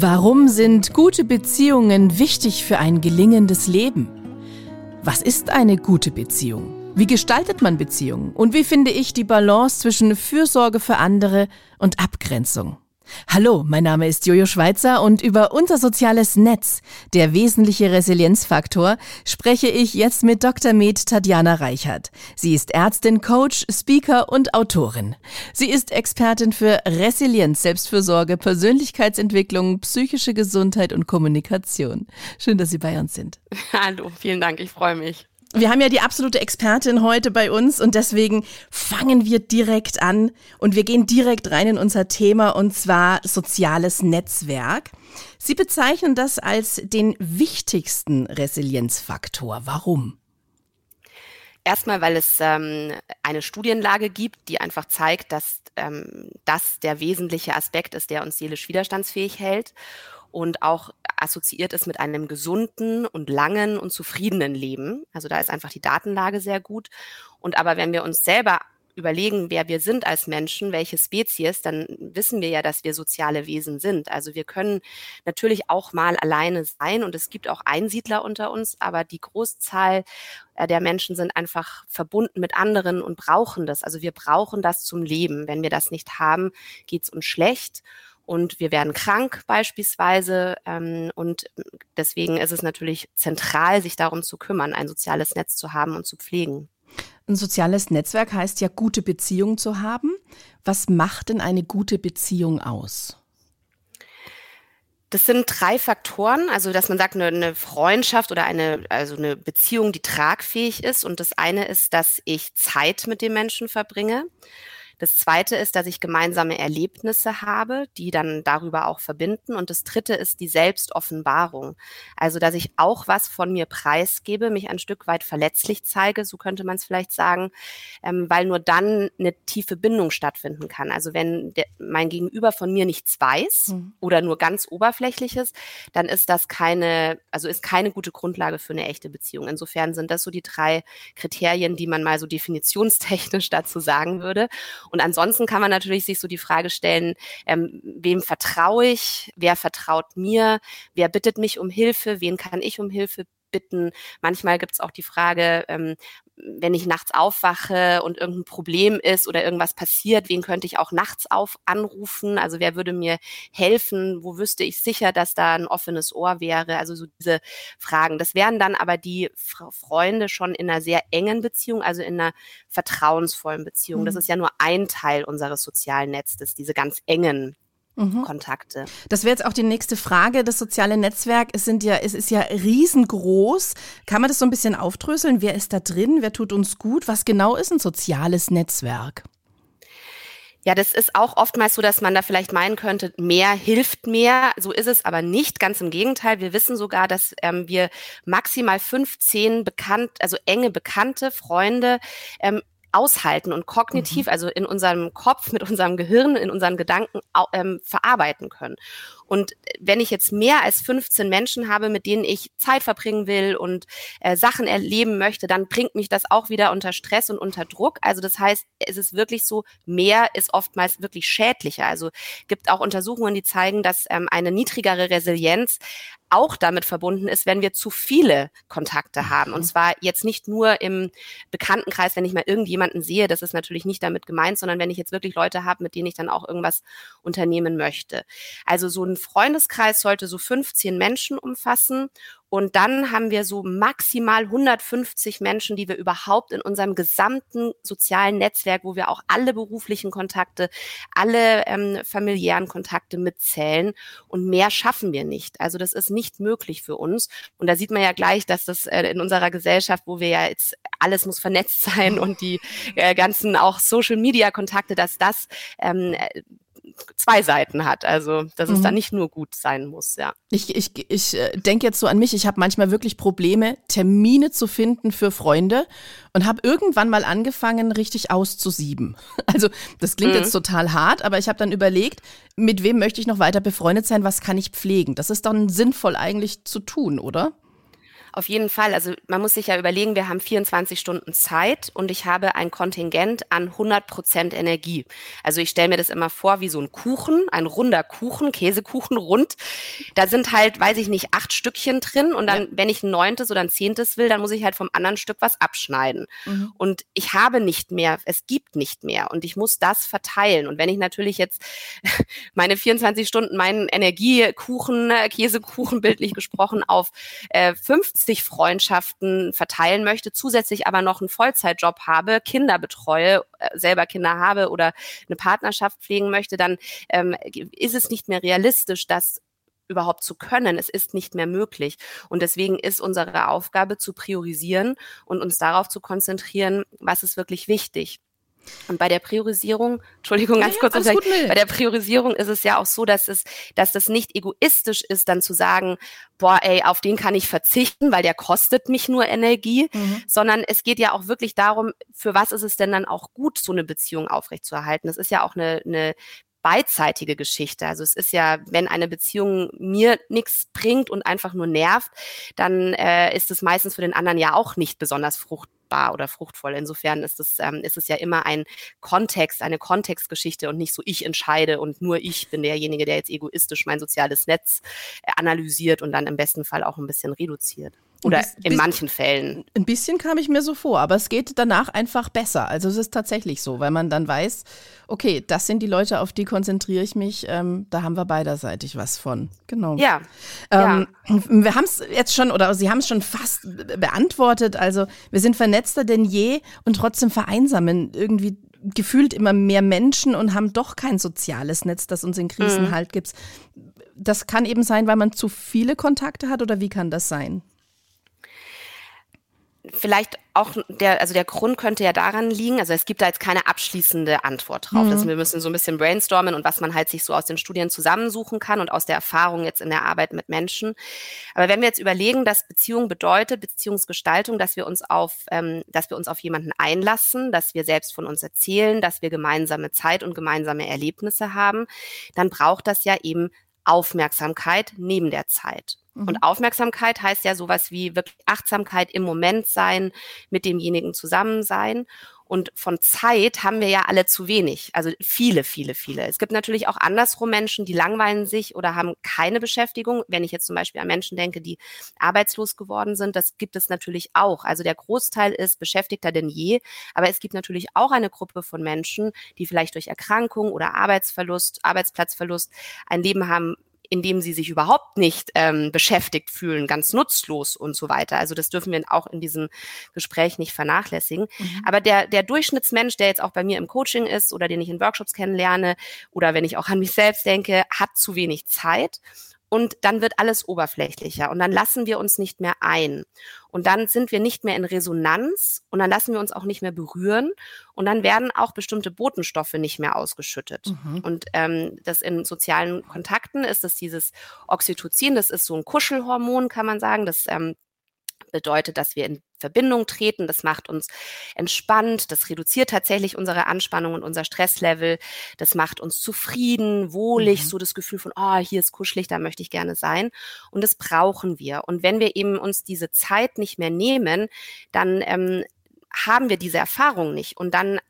Warum sind gute Beziehungen wichtig für ein gelingendes Leben? Was ist eine gute Beziehung? Wie gestaltet man Beziehungen? Und wie finde ich die Balance zwischen Fürsorge für andere und Abgrenzung? Hallo, mein Name ist Jojo Schweizer und über unser soziales Netz, der wesentliche Resilienzfaktor, spreche ich jetzt mit Dr. Med Tatjana Reichert. Sie ist Ärztin, Coach, Speaker und Autorin. Sie ist Expertin für Resilienz, Selbstfürsorge, Persönlichkeitsentwicklung, psychische Gesundheit und Kommunikation. Schön, dass Sie bei uns sind. Hallo, vielen Dank, ich freue mich. Wir haben ja die absolute Expertin heute bei uns und deswegen fangen wir direkt an und wir gehen direkt rein in unser Thema und zwar soziales Netzwerk. Sie bezeichnen das als den wichtigsten Resilienzfaktor. Warum? Erstmal, weil es ähm, eine Studienlage gibt, die einfach zeigt, dass ähm, das der wesentliche Aspekt ist, der uns seelisch widerstandsfähig hält und auch assoziiert ist mit einem gesunden und langen und zufriedenen Leben. Also da ist einfach die Datenlage sehr gut. Und aber wenn wir uns selber überlegen, wer wir sind als Menschen, welche Spezies, dann wissen wir ja, dass wir soziale Wesen sind. Also wir können natürlich auch mal alleine sein und es gibt auch Einsiedler unter uns, aber die Großzahl äh, der Menschen sind einfach verbunden mit anderen und brauchen das. Also wir brauchen das zum Leben. Wenn wir das nicht haben, geht es uns schlecht und wir werden krank beispielsweise. Ähm, und deswegen ist es natürlich zentral, sich darum zu kümmern, ein soziales Netz zu haben und zu pflegen. Ein soziales Netzwerk heißt ja, gute Beziehungen zu haben. Was macht denn eine gute Beziehung aus? Das sind drei Faktoren, also dass man sagt, eine, eine, Freundschaft oder eine, also eine Beziehung, die tragfähig ist. Und das eine ist, dass ich Zeit mit dem Menschen verbringe. Das zweite ist, dass ich gemeinsame Erlebnisse habe, die dann darüber auch verbinden. Und das dritte ist die Selbstoffenbarung. Also, dass ich auch was von mir preisgebe, mich ein Stück weit verletzlich zeige, so könnte man es vielleicht sagen, ähm, weil nur dann eine tiefe Bindung stattfinden kann. Also, wenn der, mein Gegenüber von mir nichts weiß mhm. oder nur ganz oberflächliches, dann ist das keine, also ist keine gute Grundlage für eine echte Beziehung. Insofern sind das so die drei Kriterien, die man mal so definitionstechnisch dazu sagen würde. Und ansonsten kann man natürlich sich so die Frage stellen, ähm, wem vertraue ich, wer vertraut mir, wer bittet mich um Hilfe, wen kann ich um Hilfe bitten. Manchmal gibt es auch die Frage, ähm, wenn ich nachts aufwache und irgendein Problem ist oder irgendwas passiert, wen könnte ich auch nachts auf anrufen? Also wer würde mir helfen? Wo wüsste ich sicher, dass da ein offenes Ohr wäre? Also so diese Fragen. Das wären dann aber die Freunde schon in einer sehr engen Beziehung, also in einer vertrauensvollen Beziehung. Mhm. Das ist ja nur ein Teil unseres sozialen Netzes, diese ganz engen mhm. Kontakte. Das wäre jetzt auch die nächste Frage. Das soziale Netzwerk, es sind ja, es ist ja riesengroß. Kann man das so ein bisschen aufdröseln? Wer ist da drin? Wer tut uns gut? Was genau ist ein soziales Netzwerk? Ja, das ist auch oftmals so, dass man da vielleicht meinen könnte, mehr hilft mehr. So ist es aber nicht. Ganz im Gegenteil. Wir wissen sogar, dass ähm, wir maximal 15 bekannt, also enge bekannte Freunde ähm, aushalten und kognitiv, mhm. also in unserem Kopf, mit unserem Gehirn, in unseren Gedanken ähm, verarbeiten können. Und wenn ich jetzt mehr als 15 Menschen habe, mit denen ich Zeit verbringen will und äh, Sachen erleben möchte, dann bringt mich das auch wieder unter Stress und unter Druck. Also das heißt, es ist wirklich so, mehr ist oftmals wirklich schädlicher. Also gibt auch Untersuchungen, die zeigen, dass ähm, eine niedrigere Resilienz auch damit verbunden ist, wenn wir zu viele Kontakte haben. Und mhm. zwar jetzt nicht nur im Bekanntenkreis, wenn ich mal irgendjemanden sehe, das ist natürlich nicht damit gemeint, sondern wenn ich jetzt wirklich Leute habe, mit denen ich dann auch irgendwas unternehmen möchte. Also so ein Freundeskreis sollte so 15 Menschen umfassen und dann haben wir so maximal 150 Menschen, die wir überhaupt in unserem gesamten sozialen Netzwerk, wo wir auch alle beruflichen Kontakte, alle ähm, familiären Kontakte mitzählen. Und mehr schaffen wir nicht. Also das ist nicht möglich für uns. Und da sieht man ja gleich, dass das äh, in unserer Gesellschaft, wo wir ja jetzt alles muss vernetzt sein und die äh, ganzen auch Social-Media-Kontakte, dass das ähm, zwei Seiten hat. Also, dass mhm. es da nicht nur gut sein muss, ja. Ich, ich, ich äh, denke jetzt so an mich, ich habe manchmal wirklich Probleme, Termine zu finden für Freunde und habe irgendwann mal angefangen, richtig auszusieben. Also, das klingt mhm. jetzt total hart, aber ich habe dann überlegt, mit wem möchte ich noch weiter befreundet sein, was kann ich pflegen? Das ist dann sinnvoll eigentlich zu tun, oder? Auf jeden Fall. Also man muss sich ja überlegen, wir haben 24 Stunden Zeit und ich habe ein Kontingent an 100 Prozent Energie. Also ich stelle mir das immer vor wie so ein Kuchen, ein runder Kuchen, Käsekuchen rund. Da sind halt, weiß ich nicht, acht Stückchen drin und dann, ja. wenn ich ein neuntes oder ein zehntes will, dann muss ich halt vom anderen Stück was abschneiden. Mhm. Und ich habe nicht mehr, es gibt nicht mehr und ich muss das verteilen. Und wenn ich natürlich jetzt meine 24 Stunden meinen Energiekuchen, Käsekuchen bildlich gesprochen auf äh, 50 50 Freundschaften verteilen möchte, zusätzlich aber noch einen Vollzeitjob habe, Kinder betreue, äh, selber Kinder habe oder eine Partnerschaft pflegen möchte, dann ähm, ist es nicht mehr realistisch, das überhaupt zu können. Es ist nicht mehr möglich. Und deswegen ist unsere Aufgabe zu priorisieren und uns darauf zu konzentrieren, was ist wirklich wichtig. Und bei der Priorisierung, Entschuldigung, ganz ja, kurz, ja, gut, bei der Priorisierung ist es ja auch so, dass es, dass das nicht egoistisch ist, dann zu sagen, boah, ey, auf den kann ich verzichten, weil der kostet mich nur Energie, mhm. sondern es geht ja auch wirklich darum, für was ist es denn dann auch gut, so eine Beziehung aufrechtzuerhalten. Das ist ja auch eine, eine beidseitige Geschichte. Also es ist ja, wenn eine Beziehung mir nichts bringt und einfach nur nervt, dann äh, ist es meistens für den anderen ja auch nicht besonders fruchtbar fruchtbar oder fruchtvoll. Insofern ist es, ähm, ist es ja immer ein Kontext, eine Kontextgeschichte und nicht so ich entscheide und nur ich bin derjenige, der jetzt egoistisch mein soziales Netz äh, analysiert und dann im besten Fall auch ein bisschen reduziert. Oder in manchen Fällen. Ein bisschen kam ich mir so vor, aber es geht danach einfach besser. Also es ist tatsächlich so, weil man dann weiß, okay, das sind die Leute, auf die konzentriere ich mich. Ähm, da haben wir beiderseitig was von. Genau. Ja. Ähm, ja. Wir haben es jetzt schon, oder Sie haben es schon fast beantwortet. Also wir sind vernetzter denn je und trotzdem vereinsamen irgendwie gefühlt immer mehr Menschen und haben doch kein soziales Netz, das uns in Krisen mhm. halt gibt. Das kann eben sein, weil man zu viele Kontakte hat oder wie kann das sein? Vielleicht auch der, also der Grund könnte ja daran liegen, also es gibt da jetzt keine abschließende Antwort drauf. Mhm. Also wir müssen so ein bisschen brainstormen und was man halt sich so aus den Studien zusammensuchen kann und aus der Erfahrung jetzt in der Arbeit mit Menschen. Aber wenn wir jetzt überlegen, dass Beziehung bedeutet, Beziehungsgestaltung, dass wir uns auf, ähm, dass wir uns auf jemanden einlassen, dass wir selbst von uns erzählen, dass wir gemeinsame Zeit und gemeinsame Erlebnisse haben, dann braucht das ja eben Aufmerksamkeit neben der Zeit. Und mhm. Aufmerksamkeit heißt ja sowas wie wirklich Achtsamkeit im Moment sein, mit demjenigen zusammen sein. Und von Zeit haben wir ja alle zu wenig. Also viele, viele, viele. Es gibt natürlich auch andersrum Menschen, die langweilen sich oder haben keine Beschäftigung. Wenn ich jetzt zum Beispiel an Menschen denke, die arbeitslos geworden sind, das gibt es natürlich auch. Also der Großteil ist beschäftigter denn je. Aber es gibt natürlich auch eine Gruppe von Menschen, die vielleicht durch Erkrankung oder Arbeitsverlust, Arbeitsplatzverlust ein Leben haben, in dem sie sich überhaupt nicht ähm, beschäftigt fühlen, ganz nutzlos und so weiter. Also das dürfen wir auch in diesem Gespräch nicht vernachlässigen. Mhm. Aber der, der Durchschnittsmensch, der jetzt auch bei mir im Coaching ist oder den ich in Workshops kennenlerne oder wenn ich auch an mich selbst denke, hat zu wenig Zeit und dann wird alles oberflächlicher und dann lassen wir uns nicht mehr ein und dann sind wir nicht mehr in Resonanz und dann lassen wir uns auch nicht mehr berühren und dann werden auch bestimmte Botenstoffe nicht mehr ausgeschüttet. Mhm. Und ähm, das in sozialen Kontakten ist das dieses Oxytocin, das ist so ein Kuschelhormon, kann man sagen, das ähm, bedeutet, dass wir in Verbindung treten. Das macht uns entspannt. Das reduziert tatsächlich unsere Anspannung und unser Stresslevel. Das macht uns zufrieden, wohlig, mhm. so das Gefühl von, oh, hier ist kuschelig, da möchte ich gerne sein. Und das brauchen wir. Und wenn wir eben uns diese Zeit nicht mehr nehmen, dann ähm, haben wir diese Erfahrung nicht. Und dann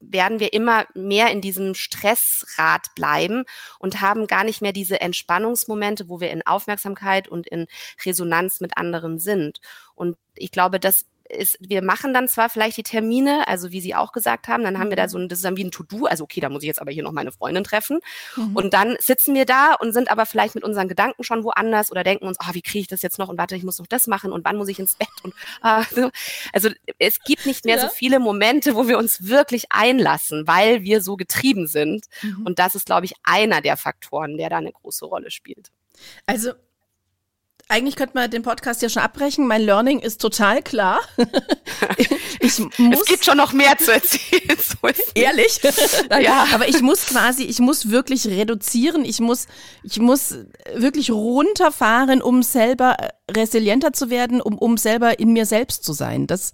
werden wir immer mehr in diesem Stressrad bleiben und haben gar nicht mehr diese Entspannungsmomente, wo wir in Aufmerksamkeit und in Resonanz mit anderen sind. Und ich glaube, das ist, wir machen dann zwar vielleicht die Termine, also wie Sie auch gesagt haben, dann haben wir da mhm. so ein, das ist dann wie ein To-Do, also okay, da muss ich jetzt aber hier noch meine Freundin treffen. Mhm. Und dann sitzen wir da und sind aber vielleicht mit unseren Gedanken schon woanders oder denken uns, oh, wie kriege ich das jetzt noch und warte, ich muss noch das machen und wann muss ich ins Bett und ah, so. also es gibt nicht mehr ja. so viele Momente, wo wir uns wirklich einlassen, weil wir so getrieben sind. Mhm. Und das ist, glaube ich, einer der Faktoren, der da eine große Rolle spielt. Also eigentlich könnte man den Podcast ja schon abbrechen. Mein Learning ist total klar. ich muss, es gibt schon noch mehr zu erzählen. So Ehrlich? ja. Aber ich muss quasi, ich muss wirklich reduzieren. Ich muss, ich muss wirklich runterfahren, um selber resilienter zu werden, um, um selber in mir selbst zu sein. Das,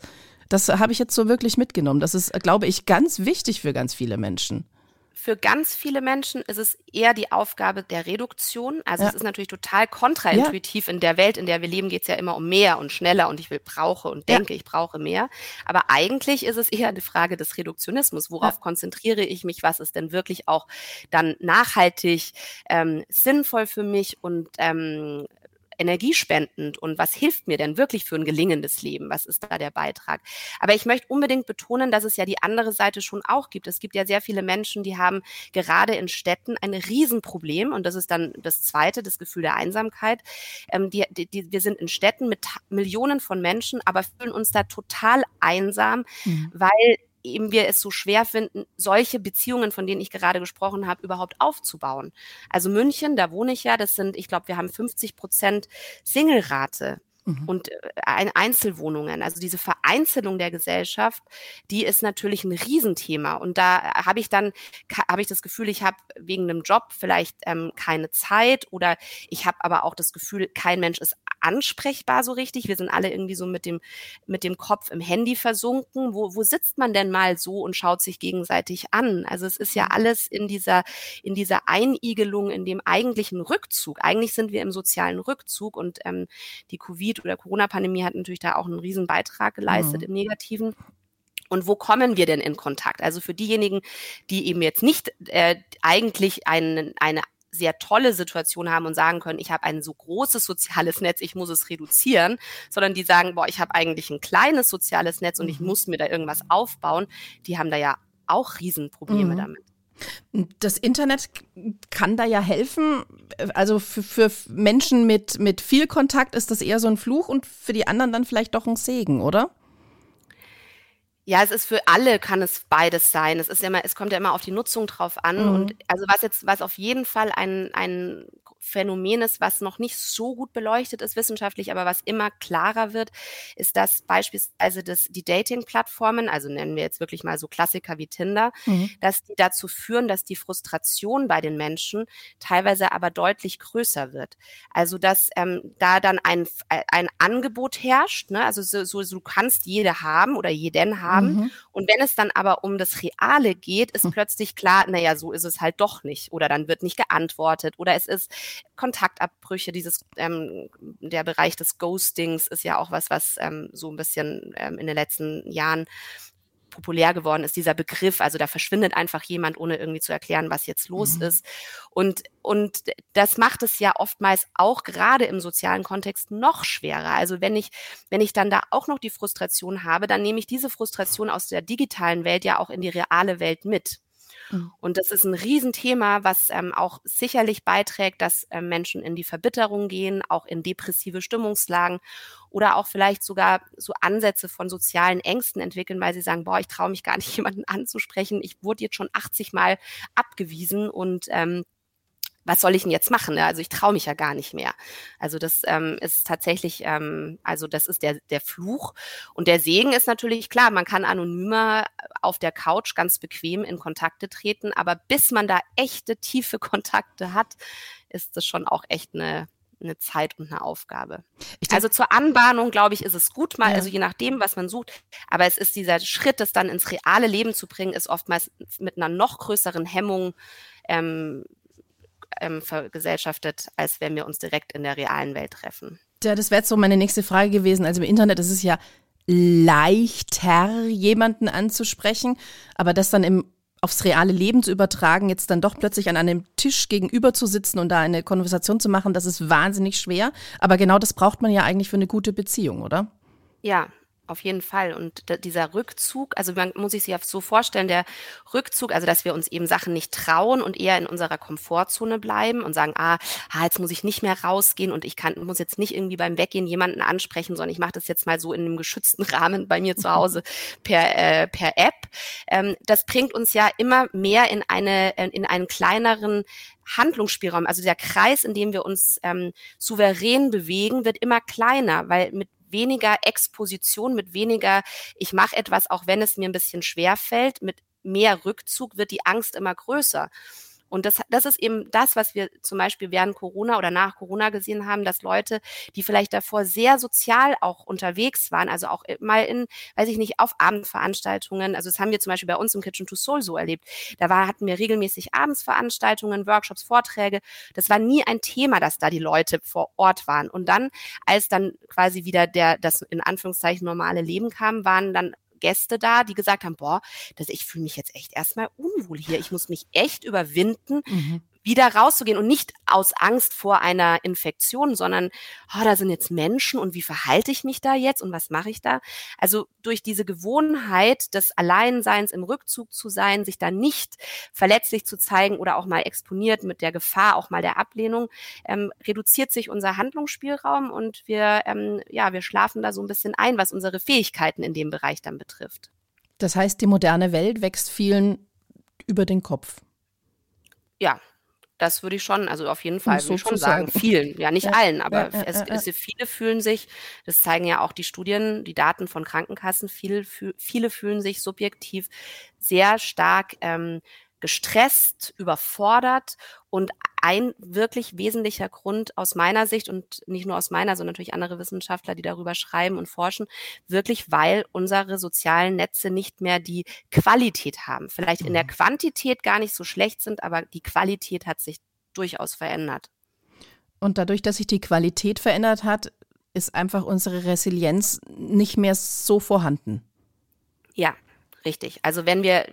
das habe ich jetzt so wirklich mitgenommen. Das ist, glaube ich, ganz wichtig für ganz viele Menschen. Für ganz viele Menschen ist es eher die Aufgabe der Reduktion. Also ja. es ist natürlich total kontraintuitiv. Ja. In der Welt, in der wir leben, geht es ja immer um mehr und schneller und ich will brauche und denke, ja. ich brauche mehr. Aber eigentlich ist es eher eine Frage des Reduktionismus. Worauf konzentriere ich mich? Was ist denn wirklich auch dann nachhaltig ähm, sinnvoll für mich und ähm, energiespendend und was hilft mir denn wirklich für ein gelingendes Leben? Was ist da der Beitrag? Aber ich möchte unbedingt betonen, dass es ja die andere Seite schon auch gibt. Es gibt ja sehr viele Menschen, die haben gerade in Städten ein Riesenproblem und das ist dann das zweite, das Gefühl der Einsamkeit. Ähm, die, die, wir sind in Städten mit Millionen von Menschen, aber fühlen uns da total einsam, mhm. weil eben wir es so schwer finden, solche Beziehungen, von denen ich gerade gesprochen habe, überhaupt aufzubauen. Also München, da wohne ich ja, das sind, ich glaube, wir haben 50 Prozent Single-Rate mhm. und äh, Einzelwohnungen. Also diese Vereinzelung der Gesellschaft, die ist natürlich ein Riesenthema. Und da habe ich dann, habe ich das Gefühl, ich habe wegen einem Job vielleicht ähm, keine Zeit oder ich habe aber auch das Gefühl, kein Mensch ist ansprechbar so richtig. Wir sind alle irgendwie so mit dem, mit dem Kopf im Handy versunken. Wo, wo sitzt man denn mal so und schaut sich gegenseitig an? Also es ist ja mhm. alles in dieser, in dieser Einigelung, in dem eigentlichen Rückzug. Eigentlich sind wir im sozialen Rückzug und ähm, die Covid- oder Corona-Pandemie hat natürlich da auch einen riesen Beitrag geleistet mhm. im Negativen. Und wo kommen wir denn in Kontakt? Also für diejenigen, die eben jetzt nicht äh, eigentlich einen, eine sehr tolle Situation haben und sagen können, ich habe ein so großes soziales Netz, ich muss es reduzieren, sondern die sagen, boah, ich habe eigentlich ein kleines soziales Netz und ich mhm. muss mir da irgendwas aufbauen, die haben da ja auch Riesenprobleme mhm. damit. Das Internet kann da ja helfen. Also für, für Menschen mit, mit viel Kontakt ist das eher so ein Fluch und für die anderen dann vielleicht doch ein Segen, oder? Ja, es ist für alle kann es beides sein. Es ist ja immer, es kommt ja immer auf die Nutzung drauf an. Mhm. Und also was jetzt, was auf jeden Fall ein, ein Phänomen ist, was noch nicht so gut beleuchtet ist wissenschaftlich, aber was immer klarer wird, ist, dass beispielsweise das, die Dating-Plattformen, also nennen wir jetzt wirklich mal so Klassiker wie Tinder, mhm. dass die dazu führen, dass die Frustration bei den Menschen teilweise aber deutlich größer wird. Also dass ähm, da dann ein, ein Angebot herrscht, ne? also so, so, du kannst jede haben oder jeden haben. Mhm. Und wenn es dann aber um das Reale geht, ist mhm. plötzlich klar, naja, so ist es halt doch nicht. Oder dann wird nicht geantwortet oder es ist Kontaktabbrüche, dieses, ähm, der Bereich des Ghostings ist ja auch was, was ähm, so ein bisschen ähm, in den letzten Jahren populär geworden ist, dieser Begriff. Also da verschwindet einfach jemand, ohne irgendwie zu erklären, was jetzt los mhm. ist. Und, und das macht es ja oftmals auch gerade im sozialen Kontext noch schwerer. Also wenn ich, wenn ich dann da auch noch die Frustration habe, dann nehme ich diese Frustration aus der digitalen Welt ja auch in die reale Welt mit. Mhm. Und das ist ein Riesenthema, was ähm, auch sicherlich beiträgt, dass äh, Menschen in die Verbitterung gehen, auch in depressive Stimmungslagen oder auch vielleicht sogar so Ansätze von sozialen Ängsten entwickeln, weil sie sagen, boah, ich traue mich gar nicht, jemanden anzusprechen. Ich wurde jetzt schon 80 Mal abgewiesen und ähm, was soll ich denn jetzt machen? Ne? Also ich traue mich ja gar nicht mehr. Also das ähm, ist tatsächlich, ähm, also das ist der, der Fluch. Und der Segen ist natürlich klar, man kann anonymer auf der Couch ganz bequem in Kontakte treten, aber bis man da echte, tiefe Kontakte hat, ist das schon auch echt eine, eine Zeit und eine Aufgabe. Denke, also zur Anbahnung, glaube ich, ist es gut mal, ja. also je nachdem, was man sucht. Aber es ist dieser Schritt, das dann ins reale Leben zu bringen, ist oftmals mit einer noch größeren Hemmung ähm, ähm, vergesellschaftet, als wenn wir uns direkt in der realen Welt treffen. Ja, das wäre jetzt so meine nächste Frage gewesen. Also im Internet ist es ja leichter, jemanden anzusprechen, aber das dann im aufs reale Leben zu übertragen, jetzt dann doch plötzlich an einem Tisch gegenüber zu sitzen und da eine Konversation zu machen, das ist wahnsinnig schwer. Aber genau das braucht man ja eigentlich für eine gute Beziehung, oder? Ja, auf jeden Fall. Und dieser Rückzug, also man muss sich sich so vorstellen, der Rückzug, also dass wir uns eben Sachen nicht trauen und eher in unserer Komfortzone bleiben und sagen, ah, ah jetzt muss ich nicht mehr rausgehen und ich kann, muss jetzt nicht irgendwie beim Weggehen jemanden ansprechen, sondern ich mache das jetzt mal so in einem geschützten Rahmen bei mir zu Hause per, äh, per App. Ähm, das bringt uns ja immer mehr in eine, in einen kleineren Handlungsspielraum, also der Kreis, in dem wir uns ähm, souverän bewegen, wird immer kleiner, weil mit weniger Exposition, mit weniger, ich mache etwas, auch wenn es mir ein bisschen schwer fällt, mit mehr Rückzug wird die Angst immer größer. Und das, das ist eben das, was wir zum Beispiel während Corona oder nach Corona gesehen haben, dass Leute, die vielleicht davor sehr sozial auch unterwegs waren, also auch mal in, weiß ich nicht, auf Abendveranstaltungen, also das haben wir zum Beispiel bei uns im Kitchen to Soul so erlebt. Da war, hatten wir regelmäßig Abendsveranstaltungen, Workshops, Vorträge. Das war nie ein Thema, dass da die Leute vor Ort waren. Und dann, als dann quasi wieder der, das in Anführungszeichen normale Leben kam, waren dann Gäste da, die gesagt haben, boah, das, ich fühle mich jetzt echt erstmal unwohl hier. Ich muss mich echt überwinden, mhm wieder rauszugehen und nicht aus Angst vor einer Infektion, sondern, oh, da sind jetzt Menschen und wie verhalte ich mich da jetzt und was mache ich da? Also durch diese Gewohnheit des Alleinseins im Rückzug zu sein, sich da nicht verletzlich zu zeigen oder auch mal exponiert mit der Gefahr auch mal der Ablehnung, ähm, reduziert sich unser Handlungsspielraum und wir, ähm, ja, wir schlafen da so ein bisschen ein, was unsere Fähigkeiten in dem Bereich dann betrifft. Das heißt, die moderne Welt wächst vielen über den Kopf. Ja, das würde ich schon, also auf jeden Fall, würde ich schon sagen, vielen, ja nicht ja, allen, aber ja, ja, es, es, viele fühlen sich, das zeigen ja auch die Studien, die Daten von Krankenkassen, viele, viele fühlen sich subjektiv sehr stark ähm, gestresst, überfordert und ein wirklich wesentlicher Grund aus meiner Sicht und nicht nur aus meiner, sondern natürlich andere Wissenschaftler, die darüber schreiben und forschen, wirklich weil unsere sozialen Netze nicht mehr die Qualität haben. Vielleicht in der mhm. Quantität gar nicht so schlecht sind, aber die Qualität hat sich durchaus verändert. Und dadurch, dass sich die Qualität verändert hat, ist einfach unsere Resilienz nicht mehr so vorhanden. Ja, Richtig. Also wenn wir,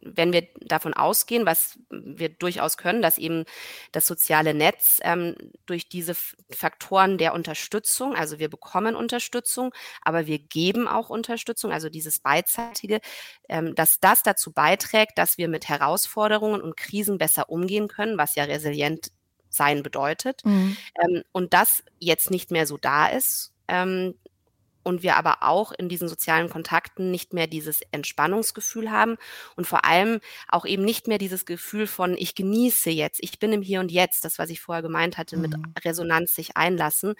wenn wir davon ausgehen, was wir durchaus können, dass eben das soziale Netz ähm, durch diese Faktoren der Unterstützung, also wir bekommen Unterstützung, aber wir geben auch Unterstützung, also dieses beidseitige, ähm, dass das dazu beiträgt, dass wir mit Herausforderungen und Krisen besser umgehen können, was ja resilient sein bedeutet. Mhm. Ähm, und das jetzt nicht mehr so da ist, ähm, und wir aber auch in diesen sozialen Kontakten nicht mehr dieses Entspannungsgefühl haben und vor allem auch eben nicht mehr dieses Gefühl von, ich genieße jetzt, ich bin im Hier und Jetzt, das, was ich vorher gemeint hatte, mhm. mit Resonanz sich einlassen,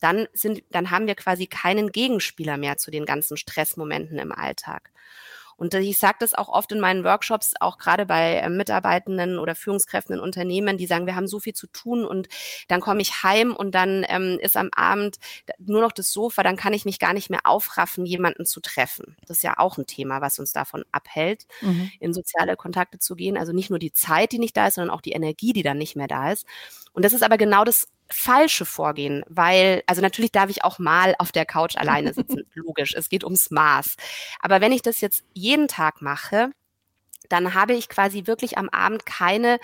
dann sind, dann haben wir quasi keinen Gegenspieler mehr zu den ganzen Stressmomenten im Alltag. Und ich sage das auch oft in meinen Workshops, auch gerade bei äh, Mitarbeitenden oder Führungskräften in Unternehmen, die sagen, wir haben so viel zu tun und dann komme ich heim und dann ähm, ist am Abend nur noch das Sofa, dann kann ich mich gar nicht mehr aufraffen, jemanden zu treffen. Das ist ja auch ein Thema, was uns davon abhält, mhm. in soziale Kontakte zu gehen. Also nicht nur die Zeit, die nicht da ist, sondern auch die Energie, die dann nicht mehr da ist. Und das ist aber genau das falsche Vorgehen, weil, also natürlich darf ich auch mal auf der Couch alleine sitzen, logisch, es geht ums Maß. Aber wenn ich das jetzt jeden Tag mache, dann habe ich quasi wirklich am Abend keine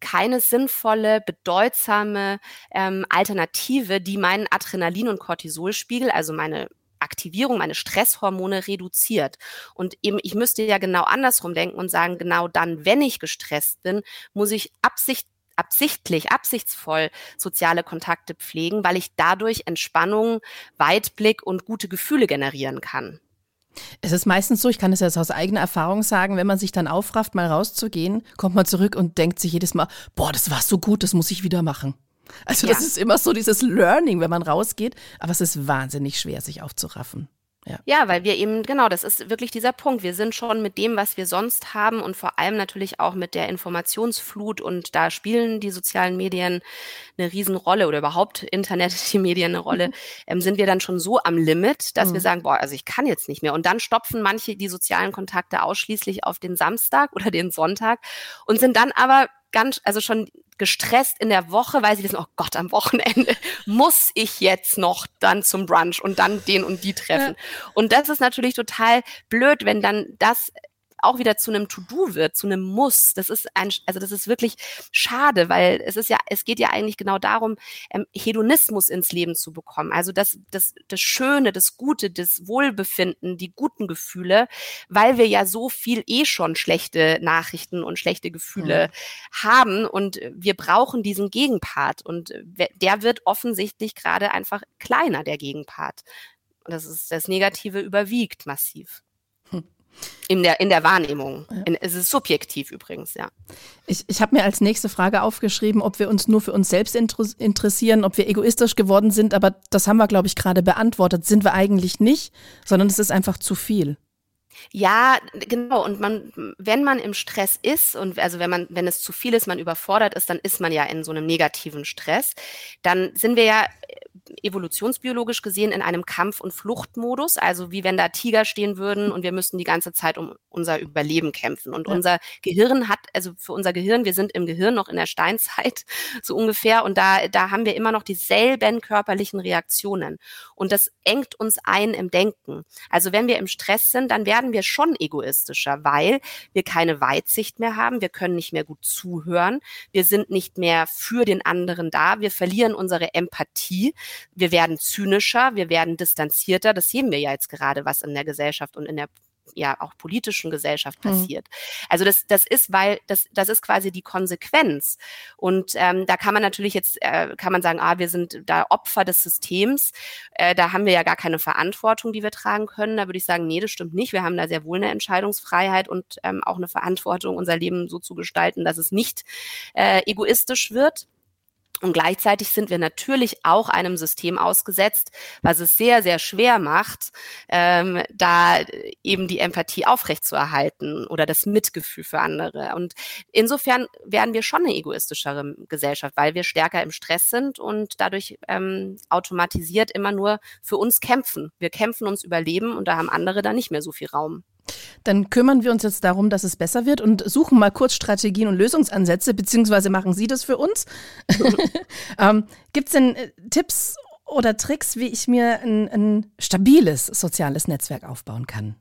keine sinnvolle, bedeutsame ähm, Alternative, die meinen Adrenalin- und Cortisolspiegel, also meine Aktivierung, meine Stresshormone reduziert. Und eben, ich müsste ja genau andersrum denken und sagen, genau dann, wenn ich gestresst bin, muss ich Absicht absichtlich, absichtsvoll soziale Kontakte pflegen, weil ich dadurch Entspannung, Weitblick und gute Gefühle generieren kann. Es ist meistens so, ich kann es jetzt aus eigener Erfahrung sagen, wenn man sich dann aufrafft, mal rauszugehen, kommt man zurück und denkt sich jedes Mal, boah, das war so gut, das muss ich wieder machen. Also ja. das ist immer so dieses Learning, wenn man rausgeht, aber es ist wahnsinnig schwer, sich aufzuraffen. Ja. ja, weil wir eben, genau, das ist wirklich dieser Punkt. Wir sind schon mit dem, was wir sonst haben und vor allem natürlich auch mit der Informationsflut und da spielen die sozialen Medien eine Riesenrolle oder überhaupt Internet, die Medien eine Rolle, ähm, sind wir dann schon so am Limit, dass mhm. wir sagen, boah, also ich kann jetzt nicht mehr. Und dann stopfen manche die sozialen Kontakte ausschließlich auf den Samstag oder den Sonntag und sind dann aber ganz, also schon gestresst in der Woche, weil sie wissen, oh Gott, am Wochenende muss ich jetzt noch dann zum Brunch und dann den und die treffen. Ja. Und das ist natürlich total blöd, wenn dann das auch wieder zu einem To-Do wird, zu einem Muss. Das ist ein, also das ist wirklich schade, weil es ist ja, es geht ja eigentlich genau darum, ähm, Hedonismus ins Leben zu bekommen. Also das, das, das Schöne, das Gute, das Wohlbefinden, die guten Gefühle, weil wir ja so viel eh schon schlechte Nachrichten und schlechte Gefühle mhm. haben und wir brauchen diesen Gegenpart und der wird offensichtlich gerade einfach kleiner, der Gegenpart. Das ist, das Negative überwiegt massiv. In der, in der Wahrnehmung. Ja. In, es ist subjektiv übrigens, ja. Ich, ich habe mir als nächste Frage aufgeschrieben, ob wir uns nur für uns selbst interessieren, ob wir egoistisch geworden sind, aber das haben wir, glaube ich, gerade beantwortet. Sind wir eigentlich nicht, sondern es ist einfach zu viel. Ja, genau. Und man, wenn man im Stress ist und also wenn man, wenn es zu viel ist, man überfordert ist, dann ist man ja in so einem negativen Stress. Dann sind wir ja evolutionsbiologisch gesehen in einem Kampf- und Fluchtmodus, also wie wenn da Tiger stehen würden und wir müssten die ganze Zeit um unser Überleben kämpfen. Und ja. unser Gehirn hat, also für unser Gehirn, wir sind im Gehirn noch in der Steinzeit so ungefähr und da, da haben wir immer noch dieselben körperlichen Reaktionen. Und das engt uns ein im Denken. Also wenn wir im Stress sind, dann werden wir schon egoistischer, weil wir keine Weitsicht mehr haben, wir können nicht mehr gut zuhören, wir sind nicht mehr für den anderen da, wir verlieren unsere Empathie, wir werden zynischer, wir werden distanzierter. Das sehen wir ja jetzt gerade, was in der Gesellschaft und in der ja auch politischen Gesellschaft mhm. passiert. Mhm. Also das, das ist, weil das, das ist quasi die Konsequenz. Und ähm, da kann man natürlich jetzt, äh, kann man sagen, ah, wir sind da Opfer des Systems. Äh, da haben wir ja gar keine Verantwortung, die wir tragen können. Da würde ich sagen, nee, das stimmt nicht. Wir haben da sehr wohl eine Entscheidungsfreiheit und ähm, auch eine Verantwortung, unser Leben so zu gestalten, dass es nicht äh, egoistisch wird. Und gleichzeitig sind wir natürlich auch einem System ausgesetzt, was es sehr, sehr schwer macht, ähm, da eben die Empathie aufrechtzuerhalten oder das Mitgefühl für andere. Und insofern werden wir schon eine egoistischere Gesellschaft, weil wir stärker im Stress sind und dadurch ähm, automatisiert immer nur für uns kämpfen. Wir kämpfen uns überleben und da haben andere dann nicht mehr so viel Raum. Dann kümmern wir uns jetzt darum, dass es besser wird und suchen mal kurz Strategien und Lösungsansätze, beziehungsweise machen Sie das für uns. ähm, Gibt es denn äh, Tipps oder Tricks, wie ich mir ein, ein stabiles soziales Netzwerk aufbauen kann?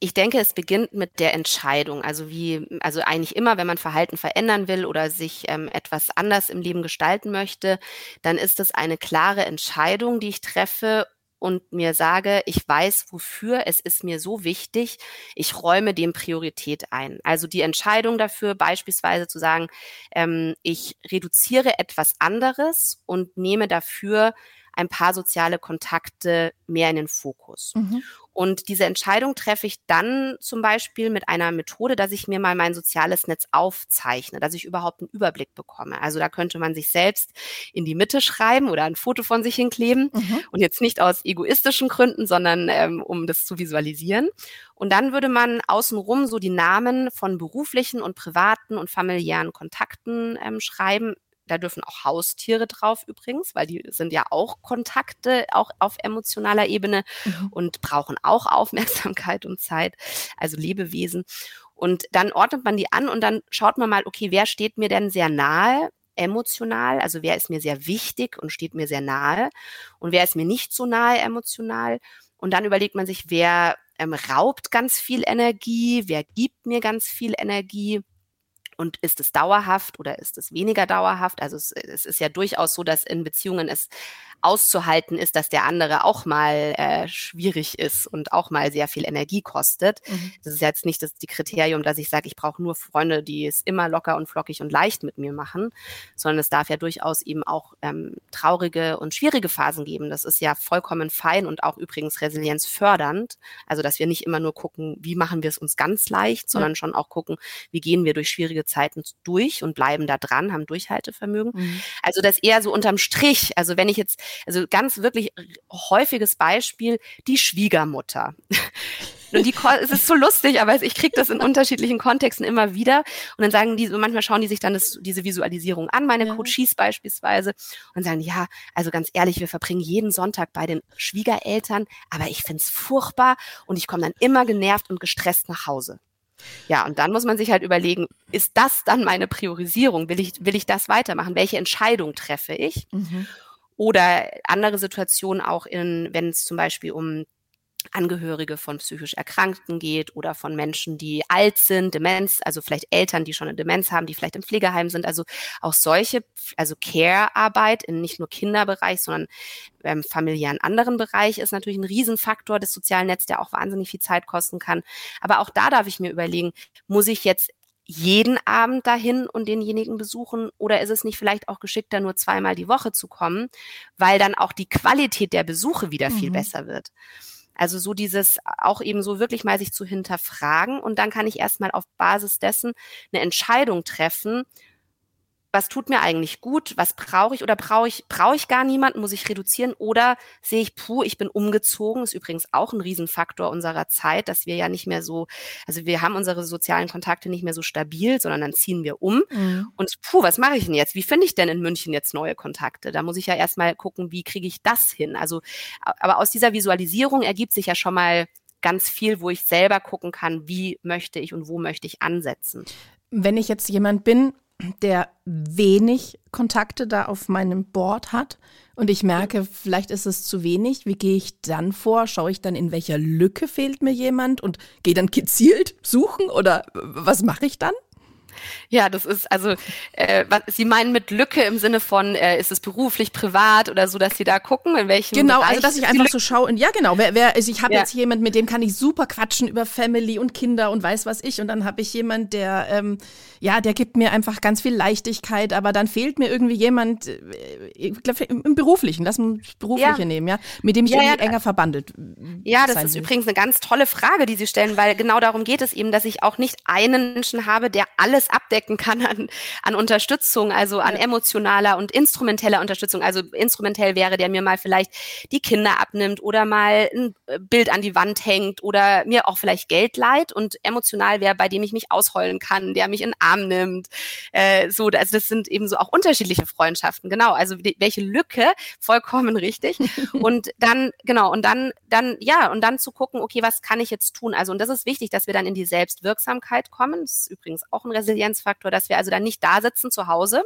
Ich denke, es beginnt mit der Entscheidung. Also wie, also eigentlich immer, wenn man Verhalten verändern will oder sich ähm, etwas anders im Leben gestalten möchte, dann ist es eine klare Entscheidung, die ich treffe und mir sage, ich weiß wofür, es ist mir so wichtig, ich räume dem Priorität ein. Also die Entscheidung dafür beispielsweise zu sagen, ähm, ich reduziere etwas anderes und nehme dafür ein paar soziale Kontakte mehr in den Fokus. Mhm. Und diese Entscheidung treffe ich dann zum Beispiel mit einer Methode, dass ich mir mal mein soziales Netz aufzeichne, dass ich überhaupt einen Überblick bekomme. Also da könnte man sich selbst in die Mitte schreiben oder ein Foto von sich hinkleben mhm. und jetzt nicht aus egoistischen Gründen, sondern ähm, um das zu visualisieren. Und dann würde man außenrum so die Namen von beruflichen und privaten und familiären Kontakten ähm, schreiben, da dürfen auch Haustiere drauf übrigens, weil die sind ja auch Kontakte, auch auf emotionaler Ebene mhm. und brauchen auch Aufmerksamkeit und Zeit, also Lebewesen. Und dann ordnet man die an und dann schaut man mal, okay, wer steht mir denn sehr nahe? emotional, also wer ist mir sehr wichtig und steht mir sehr nahe und wer ist mir nicht so nahe emotional. Und dann überlegt man sich, wer ähm, raubt ganz viel Energie, wer gibt mir ganz viel Energie und ist es dauerhaft oder ist es weniger dauerhaft? Also es, es ist ja durchaus so, dass in Beziehungen es auszuhalten ist, dass der andere auch mal äh, schwierig ist und auch mal sehr viel Energie kostet. Mhm. Das ist jetzt nicht das die Kriterium, dass ich sage, ich brauche nur Freunde, die es immer locker und flockig und leicht mit mir machen, sondern es darf ja durchaus eben auch ähm, traurige und schwierige Phasen geben. Das ist ja vollkommen fein und auch übrigens resilienzfördernd. Also dass wir nicht immer nur gucken, wie machen wir es uns ganz leicht, sondern mhm. schon auch gucken, wie gehen wir durch schwierige Zeiten durch und bleiben da dran, haben Durchhaltevermögen. Mhm. Also das eher so unterm Strich. Also wenn ich jetzt also ganz wirklich häufiges Beispiel, die Schwiegermutter. Und die, es ist so lustig, aber ich kriege das in unterschiedlichen Kontexten immer wieder. Und dann sagen die, so manchmal schauen die sich dann das, diese Visualisierung an, meine ja. Coaches beispielsweise, und sagen, ja, also ganz ehrlich, wir verbringen jeden Sonntag bei den Schwiegereltern, aber ich find's furchtbar und ich komme dann immer genervt und gestresst nach Hause. Ja, und dann muss man sich halt überlegen, ist das dann meine Priorisierung? Will ich, will ich das weitermachen? Welche Entscheidung treffe ich? Mhm. Oder andere Situationen auch in, wenn es zum Beispiel um Angehörige von psychisch Erkrankten geht oder von Menschen, die alt sind, Demenz, also vielleicht Eltern, die schon eine Demenz haben, die vielleicht im Pflegeheim sind. Also auch solche, also Care-Arbeit in nicht nur Kinderbereich, sondern im familiären anderen Bereich ist natürlich ein Riesenfaktor des sozialen Netzes, der auch wahnsinnig viel Zeit kosten kann. Aber auch da darf ich mir überlegen, muss ich jetzt jeden Abend dahin und denjenigen besuchen oder ist es nicht vielleicht auch geschickter, nur zweimal die Woche zu kommen, weil dann auch die Qualität der Besuche wieder viel mhm. besser wird. Also so dieses auch eben so wirklich mal sich zu hinterfragen und dann kann ich erstmal auf Basis dessen eine Entscheidung treffen, was tut mir eigentlich gut, was brauche ich oder brauche ich, brauche ich gar niemanden, muss ich reduzieren oder sehe ich, puh, ich bin umgezogen, ist übrigens auch ein Riesenfaktor unserer Zeit, dass wir ja nicht mehr so, also wir haben unsere sozialen Kontakte nicht mehr so stabil, sondern dann ziehen wir um mhm. und puh, was mache ich denn jetzt? Wie finde ich denn in München jetzt neue Kontakte? Da muss ich ja erstmal gucken, wie kriege ich das hin? Also, aber aus dieser Visualisierung ergibt sich ja schon mal ganz viel, wo ich selber gucken kann, wie möchte ich und wo möchte ich ansetzen. Wenn ich jetzt jemand bin, der wenig Kontakte da auf meinem Board hat und ich merke, vielleicht ist es zu wenig, wie gehe ich dann vor? Schaue ich dann, in welcher Lücke fehlt mir jemand und gehe dann gezielt suchen oder was mache ich dann? Ja, das ist also, äh, was, Sie meinen mit Lücke im Sinne von, äh, ist es beruflich, privat oder so, dass Sie da gucken, in welchem Genau, Bereich also dass ich einfach so schaue, ja genau, wer, wer also ich habe ja. jetzt jemand, mit dem kann ich super quatschen über Family und Kinder und weiß was ich und dann habe ich jemand, der, ähm, ja, der gibt mir einfach ganz viel Leichtigkeit, aber dann fehlt mir irgendwie jemand, äh, ich glaube im, im, Beruflichen, lass uns Berufliche ja. nehmen, ja, mit dem ich ja, irgendwie enger verbandelt Ja, das ist will. übrigens eine ganz tolle Frage, die Sie stellen, weil genau darum geht es eben, dass ich auch nicht einen Menschen habe, der alles abdecken kann an, an Unterstützung, also an ja. emotionaler und instrumenteller Unterstützung. Also instrumentell wäre, der mir mal vielleicht die Kinder abnimmt oder mal ein Bild an die Wand hängt oder mir auch vielleicht Geld leiht und emotional wäre, bei dem ich mich ausheulen kann, der mich in den Arm nimmt. Äh, so, also das sind eben so auch unterschiedliche Freundschaften. Genau, also die, welche Lücke, vollkommen richtig. und dann, genau, und dann, dann, ja, und dann zu gucken, okay, was kann ich jetzt tun? Also, und das ist wichtig, dass wir dann in die Selbstwirksamkeit kommen. Das ist übrigens auch ein Resilienzfaktor, dass wir also dann nicht da sitzen zu Hause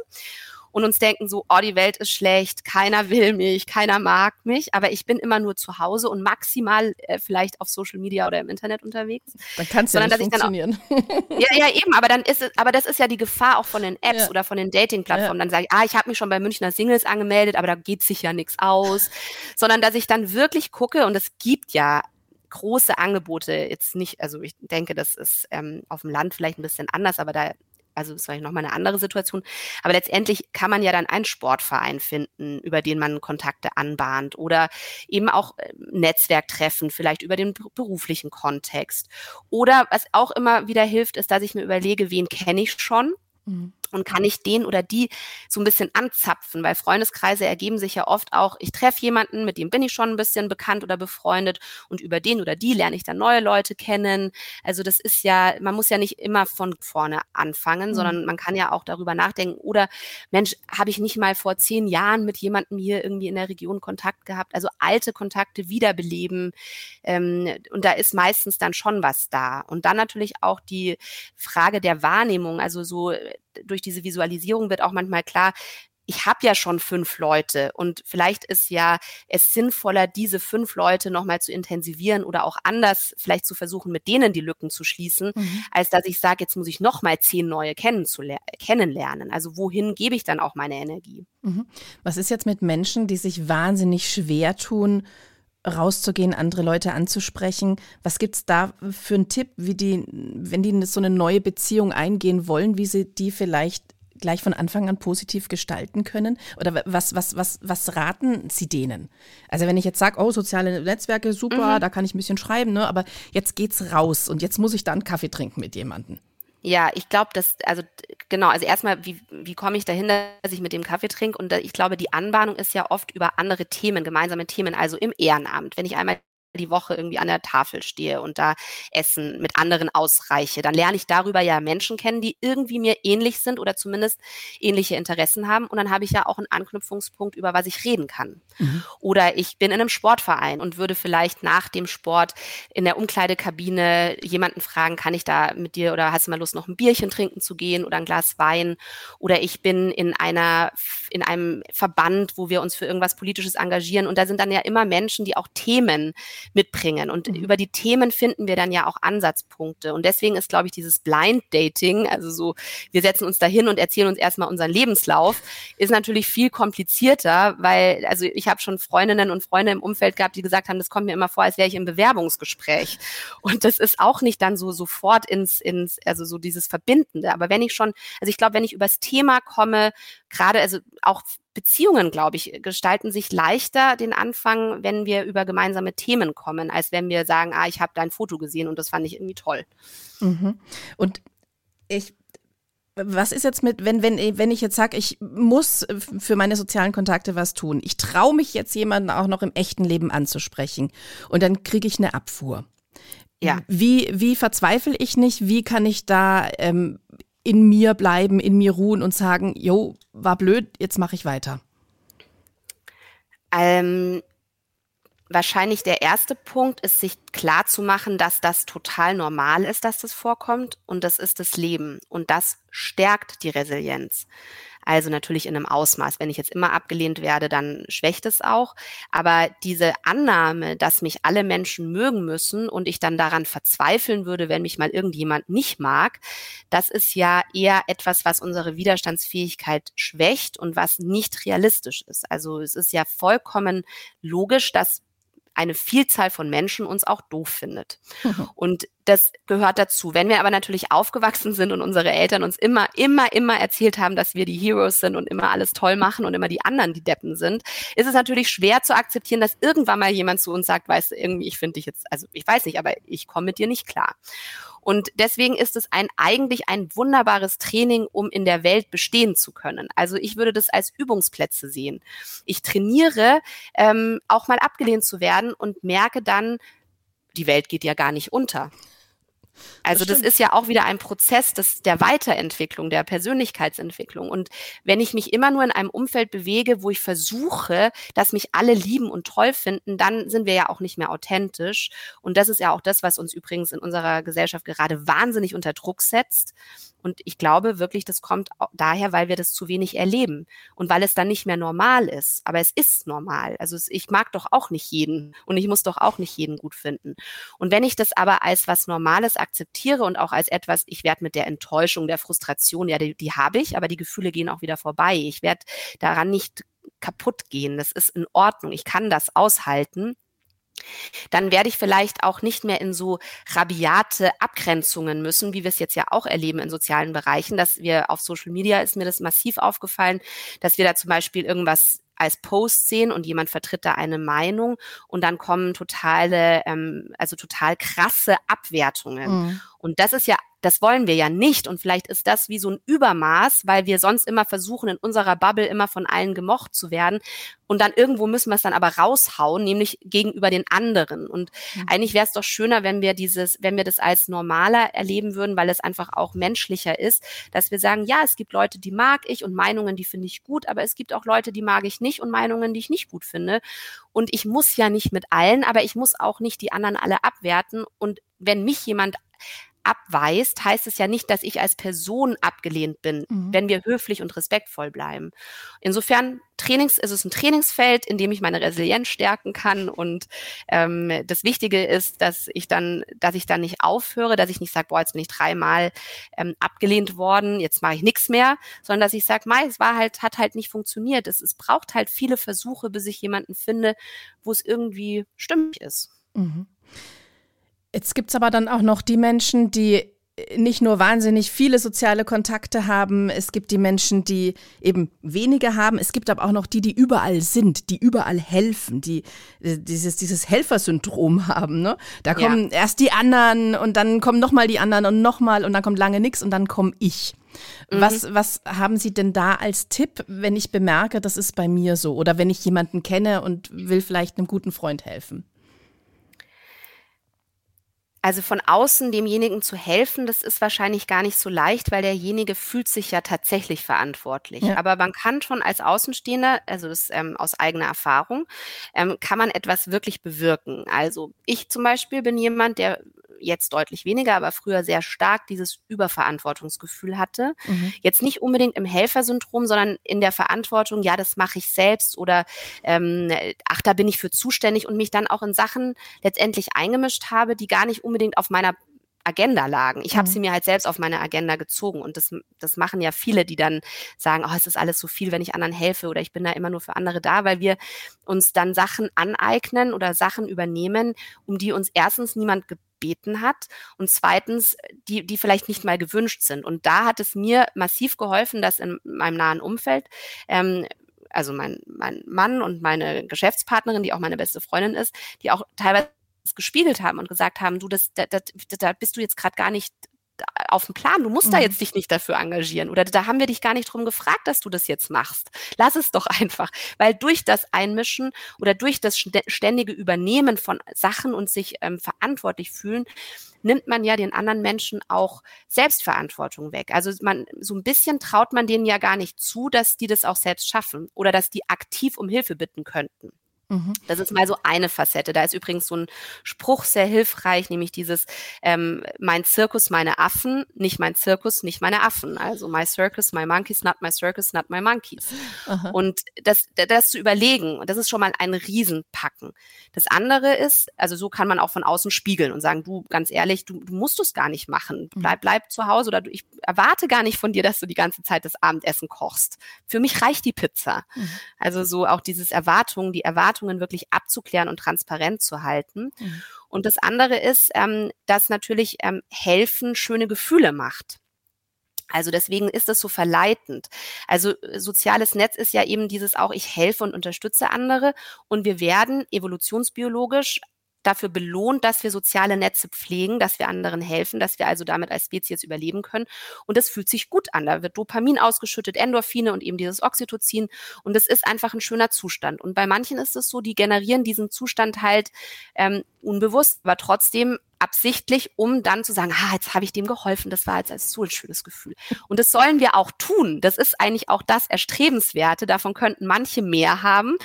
und uns denken so, oh, die Welt ist schlecht, keiner will mich, keiner mag mich, aber ich bin immer nur zu Hause und maximal äh, vielleicht auf Social Media oder im Internet unterwegs. Dann kann es ja nicht funktionieren. Auch, ja, ja, eben, aber dann ist es, aber das ist ja die Gefahr auch von den Apps ja. oder von den Dating-Plattformen. Ja. Dann sage ich, ah, ich habe mich schon bei Münchner Singles angemeldet, aber da geht sich ja nichts aus. Sondern dass ich dann wirklich gucke und es gibt ja große Angebote jetzt nicht, also ich denke, das ist ähm, auf dem Land vielleicht ein bisschen anders, aber da also das war nochmal eine andere Situation. Aber letztendlich kann man ja dann einen Sportverein finden, über den man Kontakte anbahnt oder eben auch äh, Netzwerktreffen, vielleicht über den beruflichen Kontext. Oder was auch immer wieder hilft, ist, dass ich mir überlege, wen kenne ich schon Mhm. Und kann ich den oder die so ein bisschen anzapfen, weil Freundeskreise ergeben sich ja oft auch, ich treffe jemanden, mit dem bin ich schon ein bisschen bekannt oder befreundet und über den oder die lerne ich dann neue Leute kennen. Also das ist ja, man muss ja nicht immer von vorne anfangen, mhm. sondern man kann ja auch darüber nachdenken, oder Mensch, habe ich nicht mal vor zehn Jahren mit jemandem hier irgendwie in der Region Kontakt gehabt? Also alte Kontakte wiederbeleben. Ähm, und da ist meistens dann schon was da. Und dann natürlich auch die Frage der Wahrnehmung, also so durch diese Visualisierung wird auch manchmal klar, ich habe ja schon fünf Leute und vielleicht ist ja es sinnvoller, diese fünf Leute nochmal zu intensivieren oder auch anders vielleicht zu versuchen, mit denen die Lücken zu schließen, mhm. als dass ich sage, jetzt muss ich nochmal zehn neue kennenlernen. Also wohin gebe ich dann auch meine Energie? Mhm. Was ist jetzt mit Menschen, die sich wahnsinnig schwer tun, rauszugehen, andere Leute anzusprechen. Was gibt es da für einen Tipp, wie die, wenn die so eine neue Beziehung eingehen wollen, wie sie die vielleicht gleich von Anfang an positiv gestalten können? Oder was, was, was, was raten Sie denen? Also wenn ich jetzt sage, oh, soziale Netzwerke, super, mhm. da kann ich ein bisschen schreiben, ne? aber jetzt geht's raus und jetzt muss ich da einen Kaffee trinken mit jemandem. Ja, ich glaube, dass, also genau, also erstmal, wie, wie komme ich dahin, dass ich mit dem Kaffee trinke? Und ich glaube, die Anbahnung ist ja oft über andere Themen, gemeinsame Themen, also im Ehrenamt. Wenn ich einmal die Woche irgendwie an der Tafel stehe und da Essen mit anderen ausreiche, dann lerne ich darüber ja Menschen kennen, die irgendwie mir ähnlich sind oder zumindest ähnliche Interessen haben. Und dann habe ich ja auch einen Anknüpfungspunkt, über was ich reden kann. Mhm. Oder ich bin in einem Sportverein und würde vielleicht nach dem Sport in der Umkleidekabine jemanden fragen, kann ich da mit dir oder hast du mal Lust, noch ein Bierchen trinken zu gehen oder ein Glas Wein? Oder ich bin in einer, in einem Verband, wo wir uns für irgendwas Politisches engagieren. Und da sind dann ja immer Menschen, die auch Themen mitbringen. Und mhm. über die Themen finden wir dann ja auch Ansatzpunkte. Und deswegen ist, glaube ich, dieses Blind Dating, also so, wir setzen uns da hin und erzählen uns erstmal unseren Lebenslauf, ist natürlich viel komplizierter, weil, also ich habe schon Freundinnen und Freunde im Umfeld gehabt, die gesagt haben, das kommt mir immer vor, als wäre ich im Bewerbungsgespräch. Und das ist auch nicht dann so sofort ins, ins, also so dieses Verbindende. Aber wenn ich schon, also ich glaube, wenn ich übers Thema komme, gerade, also auch Beziehungen, glaube ich, gestalten sich leichter den Anfang, wenn wir über gemeinsame Themen kommen, als wenn wir sagen, ah, ich habe dein Foto gesehen und das fand ich irgendwie toll. Mhm. Und ich was ist jetzt mit, wenn, wenn, wenn ich jetzt sage, ich muss für meine sozialen Kontakte was tun. Ich traue mich jetzt jemanden auch noch im echten Leben anzusprechen und dann kriege ich eine Abfuhr. Ja. Wie, wie verzweifle ich nicht? Wie kann ich da ähm, in mir bleiben, in mir ruhen und sagen, jo, war blöd, jetzt mache ich weiter? Ähm, wahrscheinlich der erste Punkt ist, sich klar zu machen, dass das total normal ist, dass das vorkommt und das ist das Leben und das stärkt die Resilienz. Also natürlich in einem Ausmaß. Wenn ich jetzt immer abgelehnt werde, dann schwächt es auch. Aber diese Annahme, dass mich alle Menschen mögen müssen und ich dann daran verzweifeln würde, wenn mich mal irgendjemand nicht mag, das ist ja eher etwas, was unsere Widerstandsfähigkeit schwächt und was nicht realistisch ist. Also es ist ja vollkommen logisch, dass eine Vielzahl von Menschen uns auch doof findet. Mhm. Und das gehört dazu. Wenn wir aber natürlich aufgewachsen sind und unsere Eltern uns immer, immer, immer erzählt haben, dass wir die Heroes sind und immer alles toll machen und immer die anderen die Deppen sind, ist es natürlich schwer zu akzeptieren, dass irgendwann mal jemand zu uns sagt, weißt du, irgendwie, ich finde dich jetzt, also ich weiß nicht, aber ich komme mit dir nicht klar. Und deswegen ist es ein, eigentlich ein wunderbares Training, um in der Welt bestehen zu können. Also ich würde das als Übungsplätze sehen. Ich trainiere, ähm, auch mal abgelehnt zu werden und merke dann, die Welt geht ja gar nicht unter. Also das, das, ist ja auch wieder ein Prozess des, der Weiterentwicklung, der Persönlichkeitsentwicklung. Und wenn ich mich immer nur in einem Umfeld bewege, wo ich versuche, dass mich alle lieben und toll finden, dann sind wir ja auch nicht mehr authentisch. Und das ist ja auch das, was uns übrigens in unserer Gesellschaft gerade wahnsinnig unter Druck setzt. Und ich glaube wirklich, das kommt daher, weil wir das zu wenig erleben und weil es dann nicht mehr normal ist. Aber es ist normal. Also ich mag doch auch nicht jeden und ich muss doch auch nicht jeden gut finden. Und wenn ich das aber als was Normales akzeptiere und auch als etwas, ich werde mit der Enttäuschung, der Frustration, ja, die, die habe ich, aber die Gefühle gehen auch wieder vorbei. Ich werde daran nicht kaputt gehen. Das ist in Ordnung. Ich kann das aushalten dann werde ich vielleicht auch nicht mehr in so rabiate Abgrenzungen müssen, wie wir es jetzt ja auch erleben in sozialen Bereichen, dass wir auf Social Media ist mir das massiv aufgefallen, dass wir da zum Beispiel irgendwas als Post sehen und jemand vertritt da eine Meinung und dann kommen totale, ähm, also total krasse Abwertungen. Mhm. Und das ist ja das wollen wir ja nicht. Und vielleicht ist das wie so ein Übermaß, weil wir sonst immer versuchen, in unserer Bubble immer von allen gemocht zu werden. Und dann irgendwo müssen wir es dann aber raushauen, nämlich gegenüber den anderen. Und mhm. eigentlich wäre es doch schöner, wenn wir dieses, wenn wir das als normaler erleben würden, weil es einfach auch menschlicher ist, dass wir sagen, ja, es gibt Leute, die mag ich und Meinungen, die finde ich gut, aber es gibt auch Leute, die mag ich nicht und Meinungen, die ich nicht gut finde. Und ich muss ja nicht mit allen, aber ich muss auch nicht die anderen alle abwerten. Und wenn mich jemand abweist, heißt es ja nicht, dass ich als Person abgelehnt bin, mhm. wenn wir höflich und respektvoll bleiben. Insofern Trainings, ist es ein Trainingsfeld, in dem ich meine Resilienz stärken kann. Und ähm, das Wichtige ist, dass ich dann, dass ich dann nicht aufhöre, dass ich nicht sage, boah, jetzt bin ich dreimal ähm, abgelehnt worden, jetzt mache ich nichts mehr, sondern dass ich sage, mei, es war halt, hat halt nicht funktioniert. Es, es braucht halt viele Versuche, bis ich jemanden finde, wo es irgendwie stimmig ist. Mhm. Jetzt gibt es aber dann auch noch die Menschen, die nicht nur wahnsinnig viele soziale Kontakte haben, es gibt die Menschen, die eben weniger haben, es gibt aber auch noch die, die überall sind, die überall helfen, die äh, dieses, dieses Helfersyndrom haben. Ne? Da kommen ja. erst die anderen und dann kommen nochmal die anderen und nochmal und dann kommt lange nichts und dann komme ich. Mhm. Was, was haben Sie denn da als Tipp, wenn ich bemerke, das ist bei mir so oder wenn ich jemanden kenne und will vielleicht einem guten Freund helfen? Also von außen demjenigen zu helfen, das ist wahrscheinlich gar nicht so leicht, weil derjenige fühlt sich ja tatsächlich verantwortlich. Ja. Aber man kann schon als Außenstehender, also das ähm, aus eigener Erfahrung, ähm, kann man etwas wirklich bewirken. Also ich zum Beispiel bin jemand, der jetzt deutlich weniger, aber früher sehr stark dieses Überverantwortungsgefühl hatte. Mhm. Jetzt nicht unbedingt im Helfersyndrom, sondern in der Verantwortung, ja, das mache ich selbst oder ähm, ach, da bin ich für zuständig und mich dann auch in Sachen letztendlich eingemischt habe, die gar nicht unbedingt auf meiner Agenda lagen. Ich habe mhm. sie mir halt selbst auf meine Agenda gezogen und das, das machen ja viele, die dann sagen, oh, es ist alles so viel, wenn ich anderen helfe oder ich bin da immer nur für andere da, weil wir uns dann Sachen aneignen oder Sachen übernehmen, um die uns erstens niemand gebeten hat und zweitens, die, die vielleicht nicht mal gewünscht sind. Und da hat es mir massiv geholfen, dass in meinem nahen Umfeld ähm, also mein, mein Mann und meine Geschäftspartnerin, die auch meine beste Freundin ist, die auch teilweise gespiegelt haben und gesagt haben, du, das, da, da, da bist du jetzt gerade gar nicht auf dem Plan. Du musst mhm. da jetzt dich nicht dafür engagieren oder da haben wir dich gar nicht drum gefragt, dass du das jetzt machst. Lass es doch einfach, weil durch das Einmischen oder durch das ständige Übernehmen von Sachen und sich ähm, verantwortlich fühlen, nimmt man ja den anderen Menschen auch Selbstverantwortung weg. Also man, so ein bisschen traut man denen ja gar nicht zu, dass die das auch selbst schaffen oder dass die aktiv um Hilfe bitten könnten. Mhm. Das ist mal so eine Facette. Da ist übrigens so ein Spruch sehr hilfreich, nämlich dieses ähm, mein Zirkus, meine Affen, nicht mein Zirkus, nicht meine Affen. Also my circus, my monkeys, not my circus, not my monkeys. Aha. Und das, das zu überlegen, das ist schon mal ein Riesenpacken. Das andere ist, also so kann man auch von außen spiegeln und sagen, du, ganz ehrlich, du, du musst es gar nicht machen. Mhm. Bleib, bleib zu Hause oder du, ich erwarte gar nicht von dir, dass du die ganze Zeit das Abendessen kochst. Für mich reicht die Pizza. Mhm. Also so auch dieses Erwartungen, die Erwartungen Erwartungen wirklich abzuklären und transparent zu halten. Mhm. Und das andere ist, ähm, dass natürlich ähm, helfen schöne Gefühle macht. Also deswegen ist es so verleitend. Also äh, soziales Netz ist ja eben dieses auch, ich helfe und unterstütze andere und wir werden evolutionsbiologisch dafür belohnt, dass wir soziale Netze pflegen, dass wir anderen helfen, dass wir also damit als Spezies überleben können. Und das fühlt sich gut an. Da wird Dopamin ausgeschüttet, Endorphine und eben dieses Oxytocin. Und es ist einfach ein schöner Zustand. Und bei manchen ist es so, die generieren diesen Zustand halt ähm, unbewusst, aber trotzdem absichtlich, um dann zu sagen, ah, jetzt habe ich dem geholfen, das war jetzt als so ein schönes Gefühl. Und das sollen wir auch tun. Das ist eigentlich auch das Erstrebenswerte. Davon könnten manche mehr haben.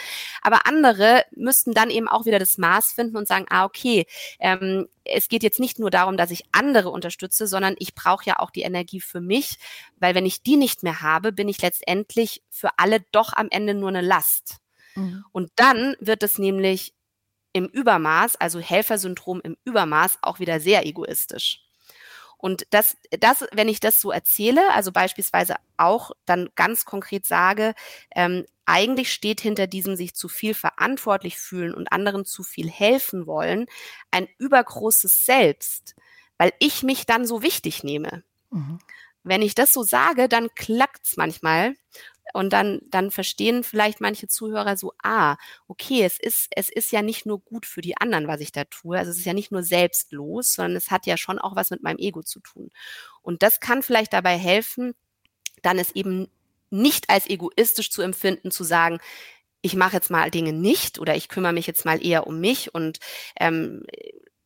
Aber andere müssten dann eben auch wieder das Maß finden und sagen, ah, okay, ähm, es geht jetzt nicht nur darum, dass ich andere unterstütze, sondern ich brauche ja auch die Energie für mich, weil wenn ich die nicht mehr habe, bin ich letztendlich für alle doch am Ende nur eine Last. Mhm. Und dann wird es nämlich im Übermaß, also Helfersyndrom im Übermaß, auch wieder sehr egoistisch. Und das, das, wenn ich das so erzähle, also beispielsweise auch dann ganz konkret sage, ähm, eigentlich steht hinter diesem sich zu viel verantwortlich fühlen und anderen zu viel helfen wollen ein übergroßes Selbst, weil ich mich dann so wichtig nehme. Mhm. Wenn ich das so sage, dann klackt's manchmal und dann, dann verstehen vielleicht manche Zuhörer so, ah, okay, es ist, es ist ja nicht nur gut für die anderen, was ich da tue. Also es ist ja nicht nur selbstlos, sondern es hat ja schon auch was mit meinem Ego zu tun. Und das kann vielleicht dabei helfen, dann es eben nicht als egoistisch zu empfinden, zu sagen, ich mache jetzt mal Dinge nicht oder ich kümmere mich jetzt mal eher um mich und ähm,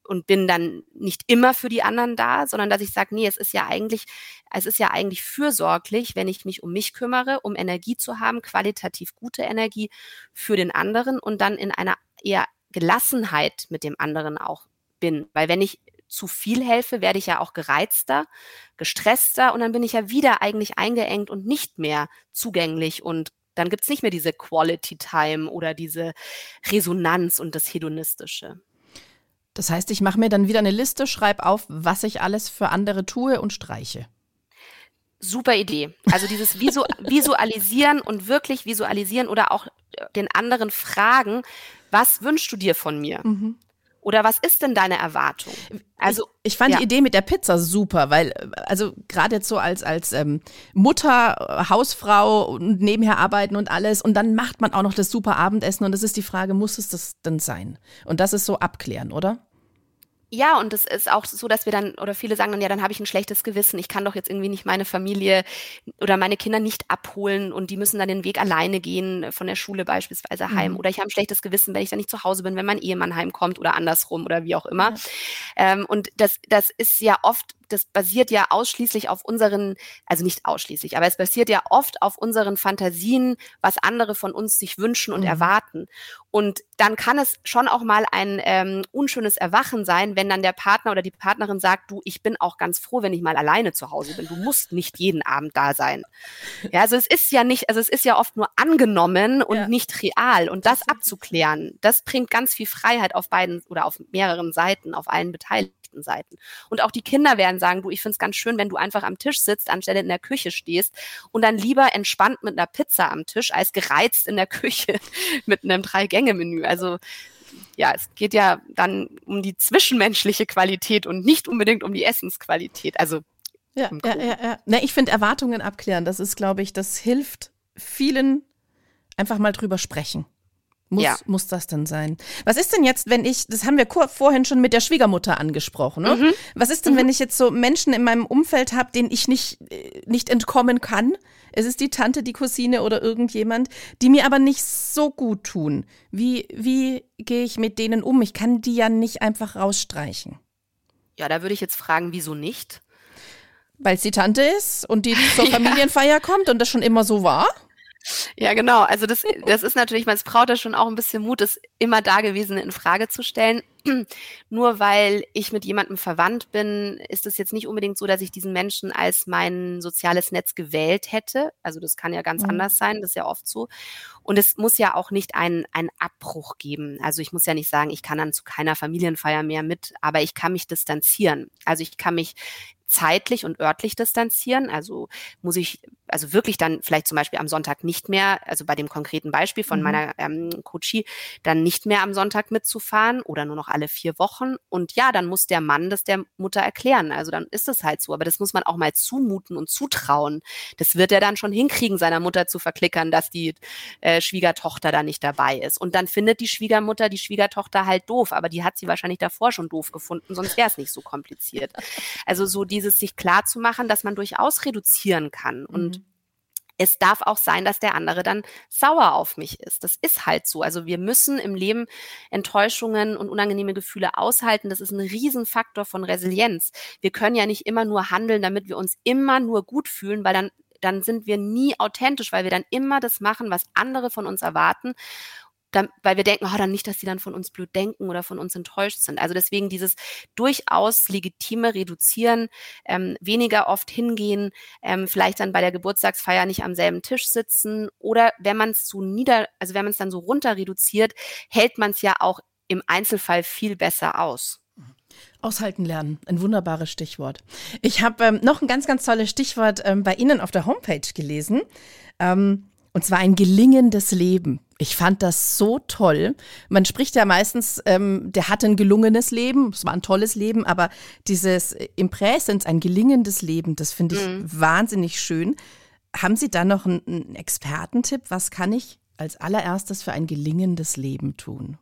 und bin dann nicht immer für die anderen da, sondern dass ich sage, nee, es ist ja eigentlich, es ist ja eigentlich fürsorglich, wenn ich mich um mich kümmere, um Energie zu haben, qualitativ gute Energie für den anderen und dann in einer eher Gelassenheit mit dem anderen auch bin. Weil wenn ich zu viel helfe, werde ich ja auch gereizter, gestresster und dann bin ich ja wieder eigentlich eingeengt und nicht mehr zugänglich und dann gibt's nicht mehr diese Quality Time oder diese Resonanz und das Hedonistische. Das heißt, ich mache mir dann wieder eine Liste, schreibe auf, was ich alles für andere tue und streiche. Super Idee. Also dieses Visu Visualisieren und wirklich visualisieren oder auch den anderen fragen, was wünschst du dir von mir? Mhm. Oder was ist denn deine Erwartung? Also ich, ich fand ja. die Idee mit der Pizza super, weil also gerade jetzt so als als ähm, Mutter, Hausfrau und nebenher arbeiten und alles und dann macht man auch noch das super Abendessen und das ist die Frage, muss es das denn sein? Und das ist so abklären, oder? Ja, und es ist auch so, dass wir dann, oder viele sagen dann, ja, dann habe ich ein schlechtes Gewissen. Ich kann doch jetzt irgendwie nicht meine Familie oder meine Kinder nicht abholen und die müssen dann den Weg alleine gehen, von der Schule beispielsweise heim. Mhm. Oder ich habe ein schlechtes Gewissen, wenn ich dann nicht zu Hause bin, wenn mein Ehemann heimkommt oder andersrum oder wie auch immer. Ja. Ähm, und das, das ist ja oft das basiert ja ausschließlich auf unseren, also nicht ausschließlich, aber es basiert ja oft auf unseren Fantasien, was andere von uns sich wünschen und mhm. erwarten. Und dann kann es schon auch mal ein ähm, unschönes Erwachen sein, wenn dann der Partner oder die Partnerin sagt, du, ich bin auch ganz froh, wenn ich mal alleine zu Hause bin. Du musst nicht jeden Abend da sein. Ja, also es ist ja nicht, also es ist ja oft nur angenommen und ja. nicht real. Und das abzuklären, das bringt ganz viel Freiheit auf beiden oder auf mehreren Seiten, auf allen Beteiligten Seiten. Und auch die Kinder werden sagen, du, ich finde es ganz schön, wenn du einfach am Tisch sitzt, anstelle in der Küche stehst und dann lieber entspannt mit einer Pizza am Tisch, als gereizt in der Küche mit einem Drei-Gänge-Menü. Also ja, es geht ja dann um die zwischenmenschliche Qualität und nicht unbedingt um die Essensqualität. Also ja, ja, ja, ja. Na, ich finde Erwartungen abklären, das ist, glaube ich, das hilft vielen einfach mal drüber sprechen. Muss, ja. muss das denn sein? Was ist denn jetzt, wenn ich, das haben wir vorhin schon mit der Schwiegermutter angesprochen, ne? Mhm. Was ist denn, mhm. wenn ich jetzt so Menschen in meinem Umfeld habe, denen ich nicht, äh, nicht entkommen kann? Es ist die Tante, die Cousine oder irgendjemand, die mir aber nicht so gut tun. Wie, wie gehe ich mit denen um? Ich kann die ja nicht einfach rausstreichen. Ja, da würde ich jetzt fragen, wieso nicht? Weil es die Tante ist und die zur Familienfeier kommt und das schon immer so war? Ja, genau. Also das, das ist natürlich, man braucht da schon auch ein bisschen Mut, das immer Dagewesene in Frage zu stellen. Nur weil ich mit jemandem verwandt bin, ist es jetzt nicht unbedingt so, dass ich diesen Menschen als mein soziales Netz gewählt hätte. Also das kann ja ganz mhm. anders sein, das ist ja oft so. Und es muss ja auch nicht einen, einen Abbruch geben. Also ich muss ja nicht sagen, ich kann dann zu keiner Familienfeier mehr mit, aber ich kann mich distanzieren. Also ich kann mich zeitlich und örtlich distanzieren. Also muss ich also wirklich dann vielleicht zum Beispiel am Sonntag nicht mehr, also bei dem konkreten Beispiel von mhm. meiner ähm, Coachie, dann nicht mehr am Sonntag mitzufahren oder nur noch alle vier Wochen. Und ja, dann muss der Mann das der Mutter erklären. Also dann ist es halt so. Aber das muss man auch mal zumuten und zutrauen. Das wird er dann schon hinkriegen, seiner Mutter zu verklickern, dass die äh, Schwiegertochter da nicht dabei ist. Und dann findet die Schwiegermutter die Schwiegertochter halt doof. Aber die hat sie wahrscheinlich davor schon doof gefunden, sonst wäre es nicht so kompliziert. Also so dieses sich klar zu machen, dass man durchaus reduzieren kann. Und mhm es darf auch sein, dass der andere dann sauer auf mich ist. Das ist halt so. Also wir müssen im Leben Enttäuschungen und unangenehme Gefühle aushalten. Das ist ein Riesenfaktor von Resilienz. Wir können ja nicht immer nur handeln, damit wir uns immer nur gut fühlen, weil dann dann sind wir nie authentisch, weil wir dann immer das machen, was andere von uns erwarten dann, weil wir denken, oh, dann nicht, dass die dann von uns blöd denken oder von uns enttäuscht sind. Also deswegen dieses durchaus legitime Reduzieren, ähm, weniger oft hingehen, ähm, vielleicht dann bei der Geburtstagsfeier nicht am selben Tisch sitzen oder wenn man es so nieder, also wenn man es dann so runter reduziert, hält man es ja auch im Einzelfall viel besser aus. Aushalten lernen, ein wunderbares Stichwort. Ich habe ähm, noch ein ganz, ganz tolles Stichwort ähm, bei Ihnen auf der Homepage gelesen. Ähm, und zwar ein gelingendes Leben. Ich fand das so toll. Man spricht ja meistens, ähm, der hatte ein gelungenes Leben, es war ein tolles Leben, aber dieses im Präsens, ein gelingendes Leben, das finde ich mhm. wahnsinnig schön. Haben Sie da noch einen, einen Expertentipp? Was kann ich als allererstes für ein gelingendes Leben tun?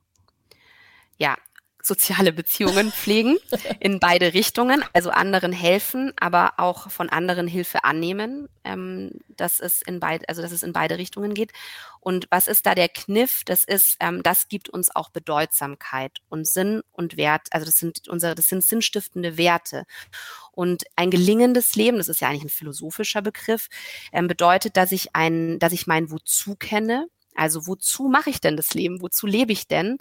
Ja, soziale Beziehungen pflegen in beide Richtungen, also anderen helfen, aber auch von anderen Hilfe annehmen, ähm, dass es in beide, also dass es in beide Richtungen geht. Und was ist da der Kniff? Das ist, ähm, das gibt uns auch Bedeutsamkeit und Sinn und Wert. Also das sind unsere, das sind sinnstiftende Werte. Und ein gelingendes Leben, das ist ja eigentlich ein philosophischer Begriff, ähm, bedeutet, dass ich ein, dass ich mein Wozu kenne, also wozu mache ich denn das Leben? Wozu lebe ich denn?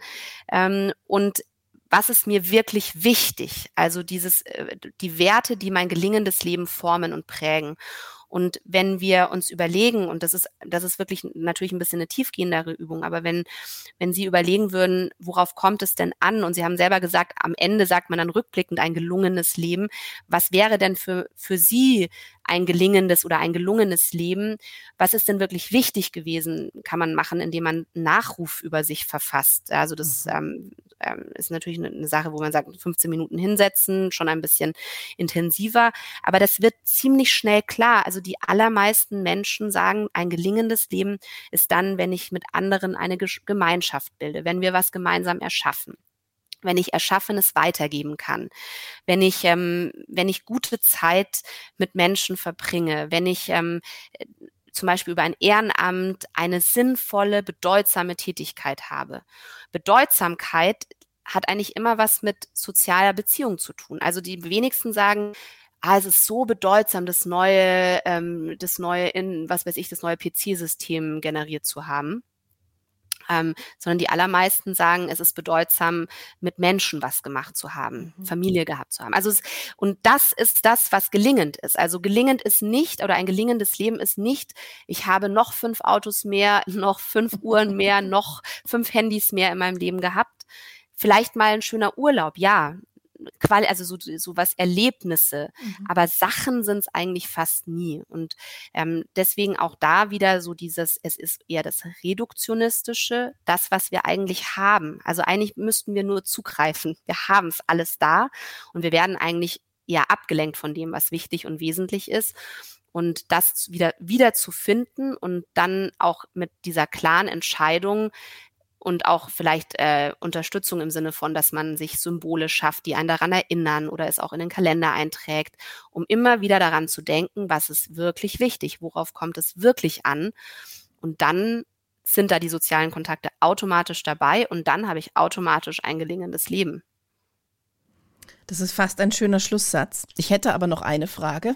Ähm, und was ist mir wirklich wichtig? Also dieses, äh, die Werte, die mein gelingendes Leben formen und prägen. Und wenn wir uns überlegen, und das ist, das ist wirklich natürlich ein bisschen eine tiefgehendere Übung, aber wenn, wenn Sie überlegen würden, worauf kommt es denn an? Und Sie haben selber gesagt, am Ende sagt man dann rückblickend ein gelungenes Leben. Was wäre denn für, für Sie ein gelingendes oder ein gelungenes Leben? Was ist denn wirklich wichtig gewesen? Kann man machen, indem man Nachruf über sich verfasst. Also das mhm. ähm, ähm, ist natürlich eine, eine Sache, wo man sagt, 15 Minuten hinsetzen, schon ein bisschen intensiver. Aber das wird ziemlich schnell klar. Also die allermeisten Menschen sagen, ein gelingendes Leben ist dann, wenn ich mit anderen eine Gemeinschaft bilde, wenn wir was gemeinsam erschaffen wenn ich Erschaffenes weitergeben kann, wenn ich, ähm, wenn ich gute Zeit mit Menschen verbringe, wenn ich ähm, zum Beispiel über ein Ehrenamt eine sinnvolle, bedeutsame Tätigkeit habe. Bedeutsamkeit hat eigentlich immer was mit sozialer Beziehung zu tun. Also die wenigsten sagen, ah, es ist so bedeutsam, das neue, ähm, das neue in, was weiß ich, das neue PC-System generiert zu haben ähm, sondern die allermeisten sagen, es ist bedeutsam, mit Menschen was gemacht zu haben, mhm. Familie gehabt zu haben. Also es, und das ist das, was gelingend ist. Also gelingend ist nicht oder ein gelingendes Leben ist nicht, ich habe noch fünf Autos mehr, noch fünf Uhren mehr, noch fünf Handys mehr in meinem Leben gehabt. Vielleicht mal ein schöner Urlaub, ja, Qual also so, so was Erlebnisse, mhm. aber Sachen sind es eigentlich fast nie. Und ähm, deswegen auch da wieder so dieses, es ist eher das Reduktionistische, das, was wir eigentlich haben. Also eigentlich müssten wir nur zugreifen. Wir haben es alles da und wir werden eigentlich eher abgelenkt von dem, was wichtig und wesentlich ist. Und das wieder, wieder zu finden und dann auch mit dieser klaren Entscheidung, und auch vielleicht äh, Unterstützung im Sinne von, dass man sich Symbole schafft, die einen daran erinnern oder es auch in den Kalender einträgt, um immer wieder daran zu denken, was ist wirklich wichtig, worauf kommt es wirklich an. Und dann sind da die sozialen Kontakte automatisch dabei und dann habe ich automatisch ein gelingendes Leben. Das ist fast ein schöner Schlusssatz. Ich hätte aber noch eine Frage.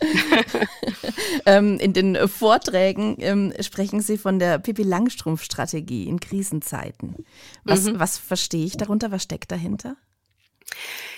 ähm, in den Vorträgen ähm, sprechen Sie von der Pippi Langstrumpf-Strategie in Krisenzeiten. Was, mhm. was verstehe ich darunter? Was steckt dahinter?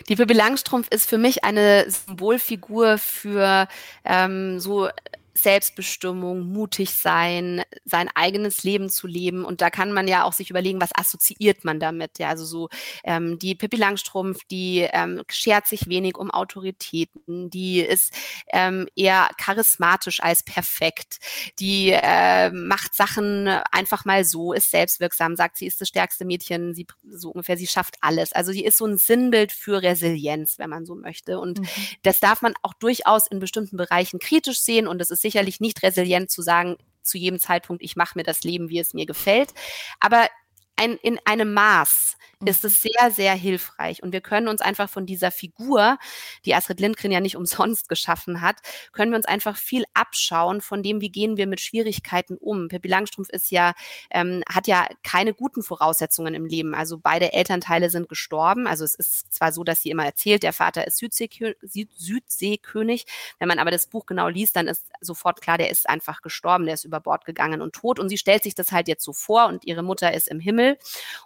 Die Pippi Langstrumpf ist für mich eine Symbolfigur für ähm, so Selbstbestimmung, mutig sein, sein eigenes Leben zu leben. Und da kann man ja auch sich überlegen, was assoziiert man damit. Ja, also so ähm, die Pippi Langstrumpf, die ähm, schert sich wenig um Autoritäten, die ist ähm, eher charismatisch als perfekt, die äh, macht Sachen einfach mal so, ist selbstwirksam, sagt, sie ist das stärkste Mädchen, sie so ungefähr, sie schafft alles. Also sie ist so ein Sinnbild für Resilienz, wenn man so möchte. Und mhm. das darf man auch durchaus in bestimmten Bereichen kritisch sehen und es ist sicherlich nicht resilient zu sagen, zu jedem Zeitpunkt, ich mache mir das Leben, wie es mir gefällt. Aber ein, in einem Maß. Ist es sehr, sehr hilfreich. Und wir können uns einfach von dieser Figur, die Astrid Lindgren ja nicht umsonst geschaffen hat, können wir uns einfach viel abschauen von dem, wie gehen wir mit Schwierigkeiten um. Pippi Langstrumpf ist ja, ähm, hat ja keine guten Voraussetzungen im Leben. Also beide Elternteile sind gestorben. Also es ist zwar so, dass sie immer erzählt, der Vater ist Südseekö Südseekönig. Wenn man aber das Buch genau liest, dann ist sofort klar, der ist einfach gestorben, der ist über Bord gegangen und tot. Und sie stellt sich das halt jetzt so vor und ihre Mutter ist im Himmel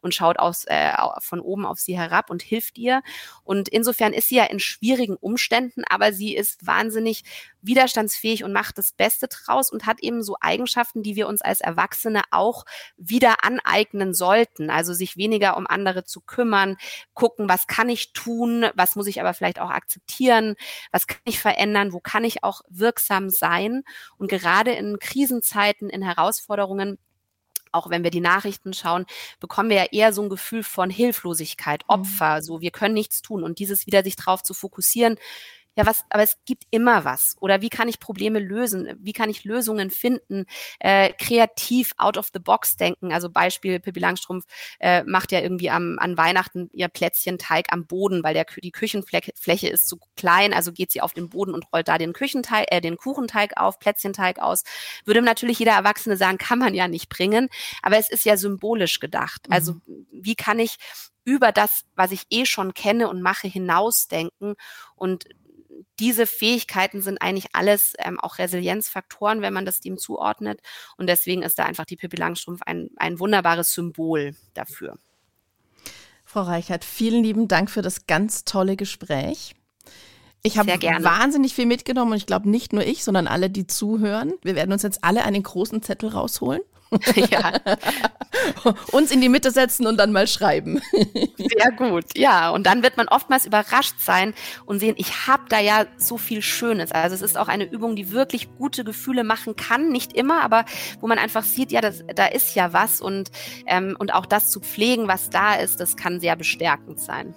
und schaut aus, äh, von oben auf sie herab und hilft ihr. Und insofern ist sie ja in schwierigen Umständen, aber sie ist wahnsinnig widerstandsfähig und macht das Beste draus und hat eben so Eigenschaften, die wir uns als Erwachsene auch wieder aneignen sollten. Also sich weniger um andere zu kümmern, gucken, was kann ich tun, was muss ich aber vielleicht auch akzeptieren, was kann ich verändern, wo kann ich auch wirksam sein. Und gerade in Krisenzeiten, in Herausforderungen, auch wenn wir die Nachrichten schauen, bekommen wir ja eher so ein Gefühl von Hilflosigkeit, mhm. Opfer, so wir können nichts tun und dieses wieder sich drauf zu fokussieren, ja, was, aber es gibt immer was. Oder wie kann ich Probleme lösen? Wie kann ich Lösungen finden? Äh, kreativ out of the box denken. Also Beispiel, Pippi Langstrumpf äh, macht ja irgendwie am, an Weihnachten ihr Plätzchenteig am Boden, weil der, die Küchenfläche ist zu klein. Also geht sie auf den Boden und rollt da den Küchenteig, äh, den Kuchenteig auf, Plätzchenteig aus. Würde natürlich jeder Erwachsene sagen, kann man ja nicht bringen. Aber es ist ja symbolisch gedacht. Also mhm. wie kann ich über das, was ich eh schon kenne und mache, hinausdenken und diese Fähigkeiten sind eigentlich alles ähm, auch Resilienzfaktoren, wenn man das dem zuordnet. Und deswegen ist da einfach die Pippi Langstrumpf ein, ein wunderbares Symbol dafür. Frau Reichert, vielen lieben Dank für das ganz tolle Gespräch. Ich habe wahnsinnig viel mitgenommen und ich glaube nicht nur ich, sondern alle, die zuhören. Wir werden uns jetzt alle einen großen Zettel rausholen ja. Uns in die Mitte setzen und dann mal schreiben. Sehr gut, ja. Und dann wird man oftmals überrascht sein und sehen, ich habe da ja so viel Schönes. Also es ist auch eine Übung, die wirklich gute Gefühle machen kann. Nicht immer, aber wo man einfach sieht, ja, das, da ist ja was und, ähm, und auch das zu pflegen, was da ist, das kann sehr bestärkend sein.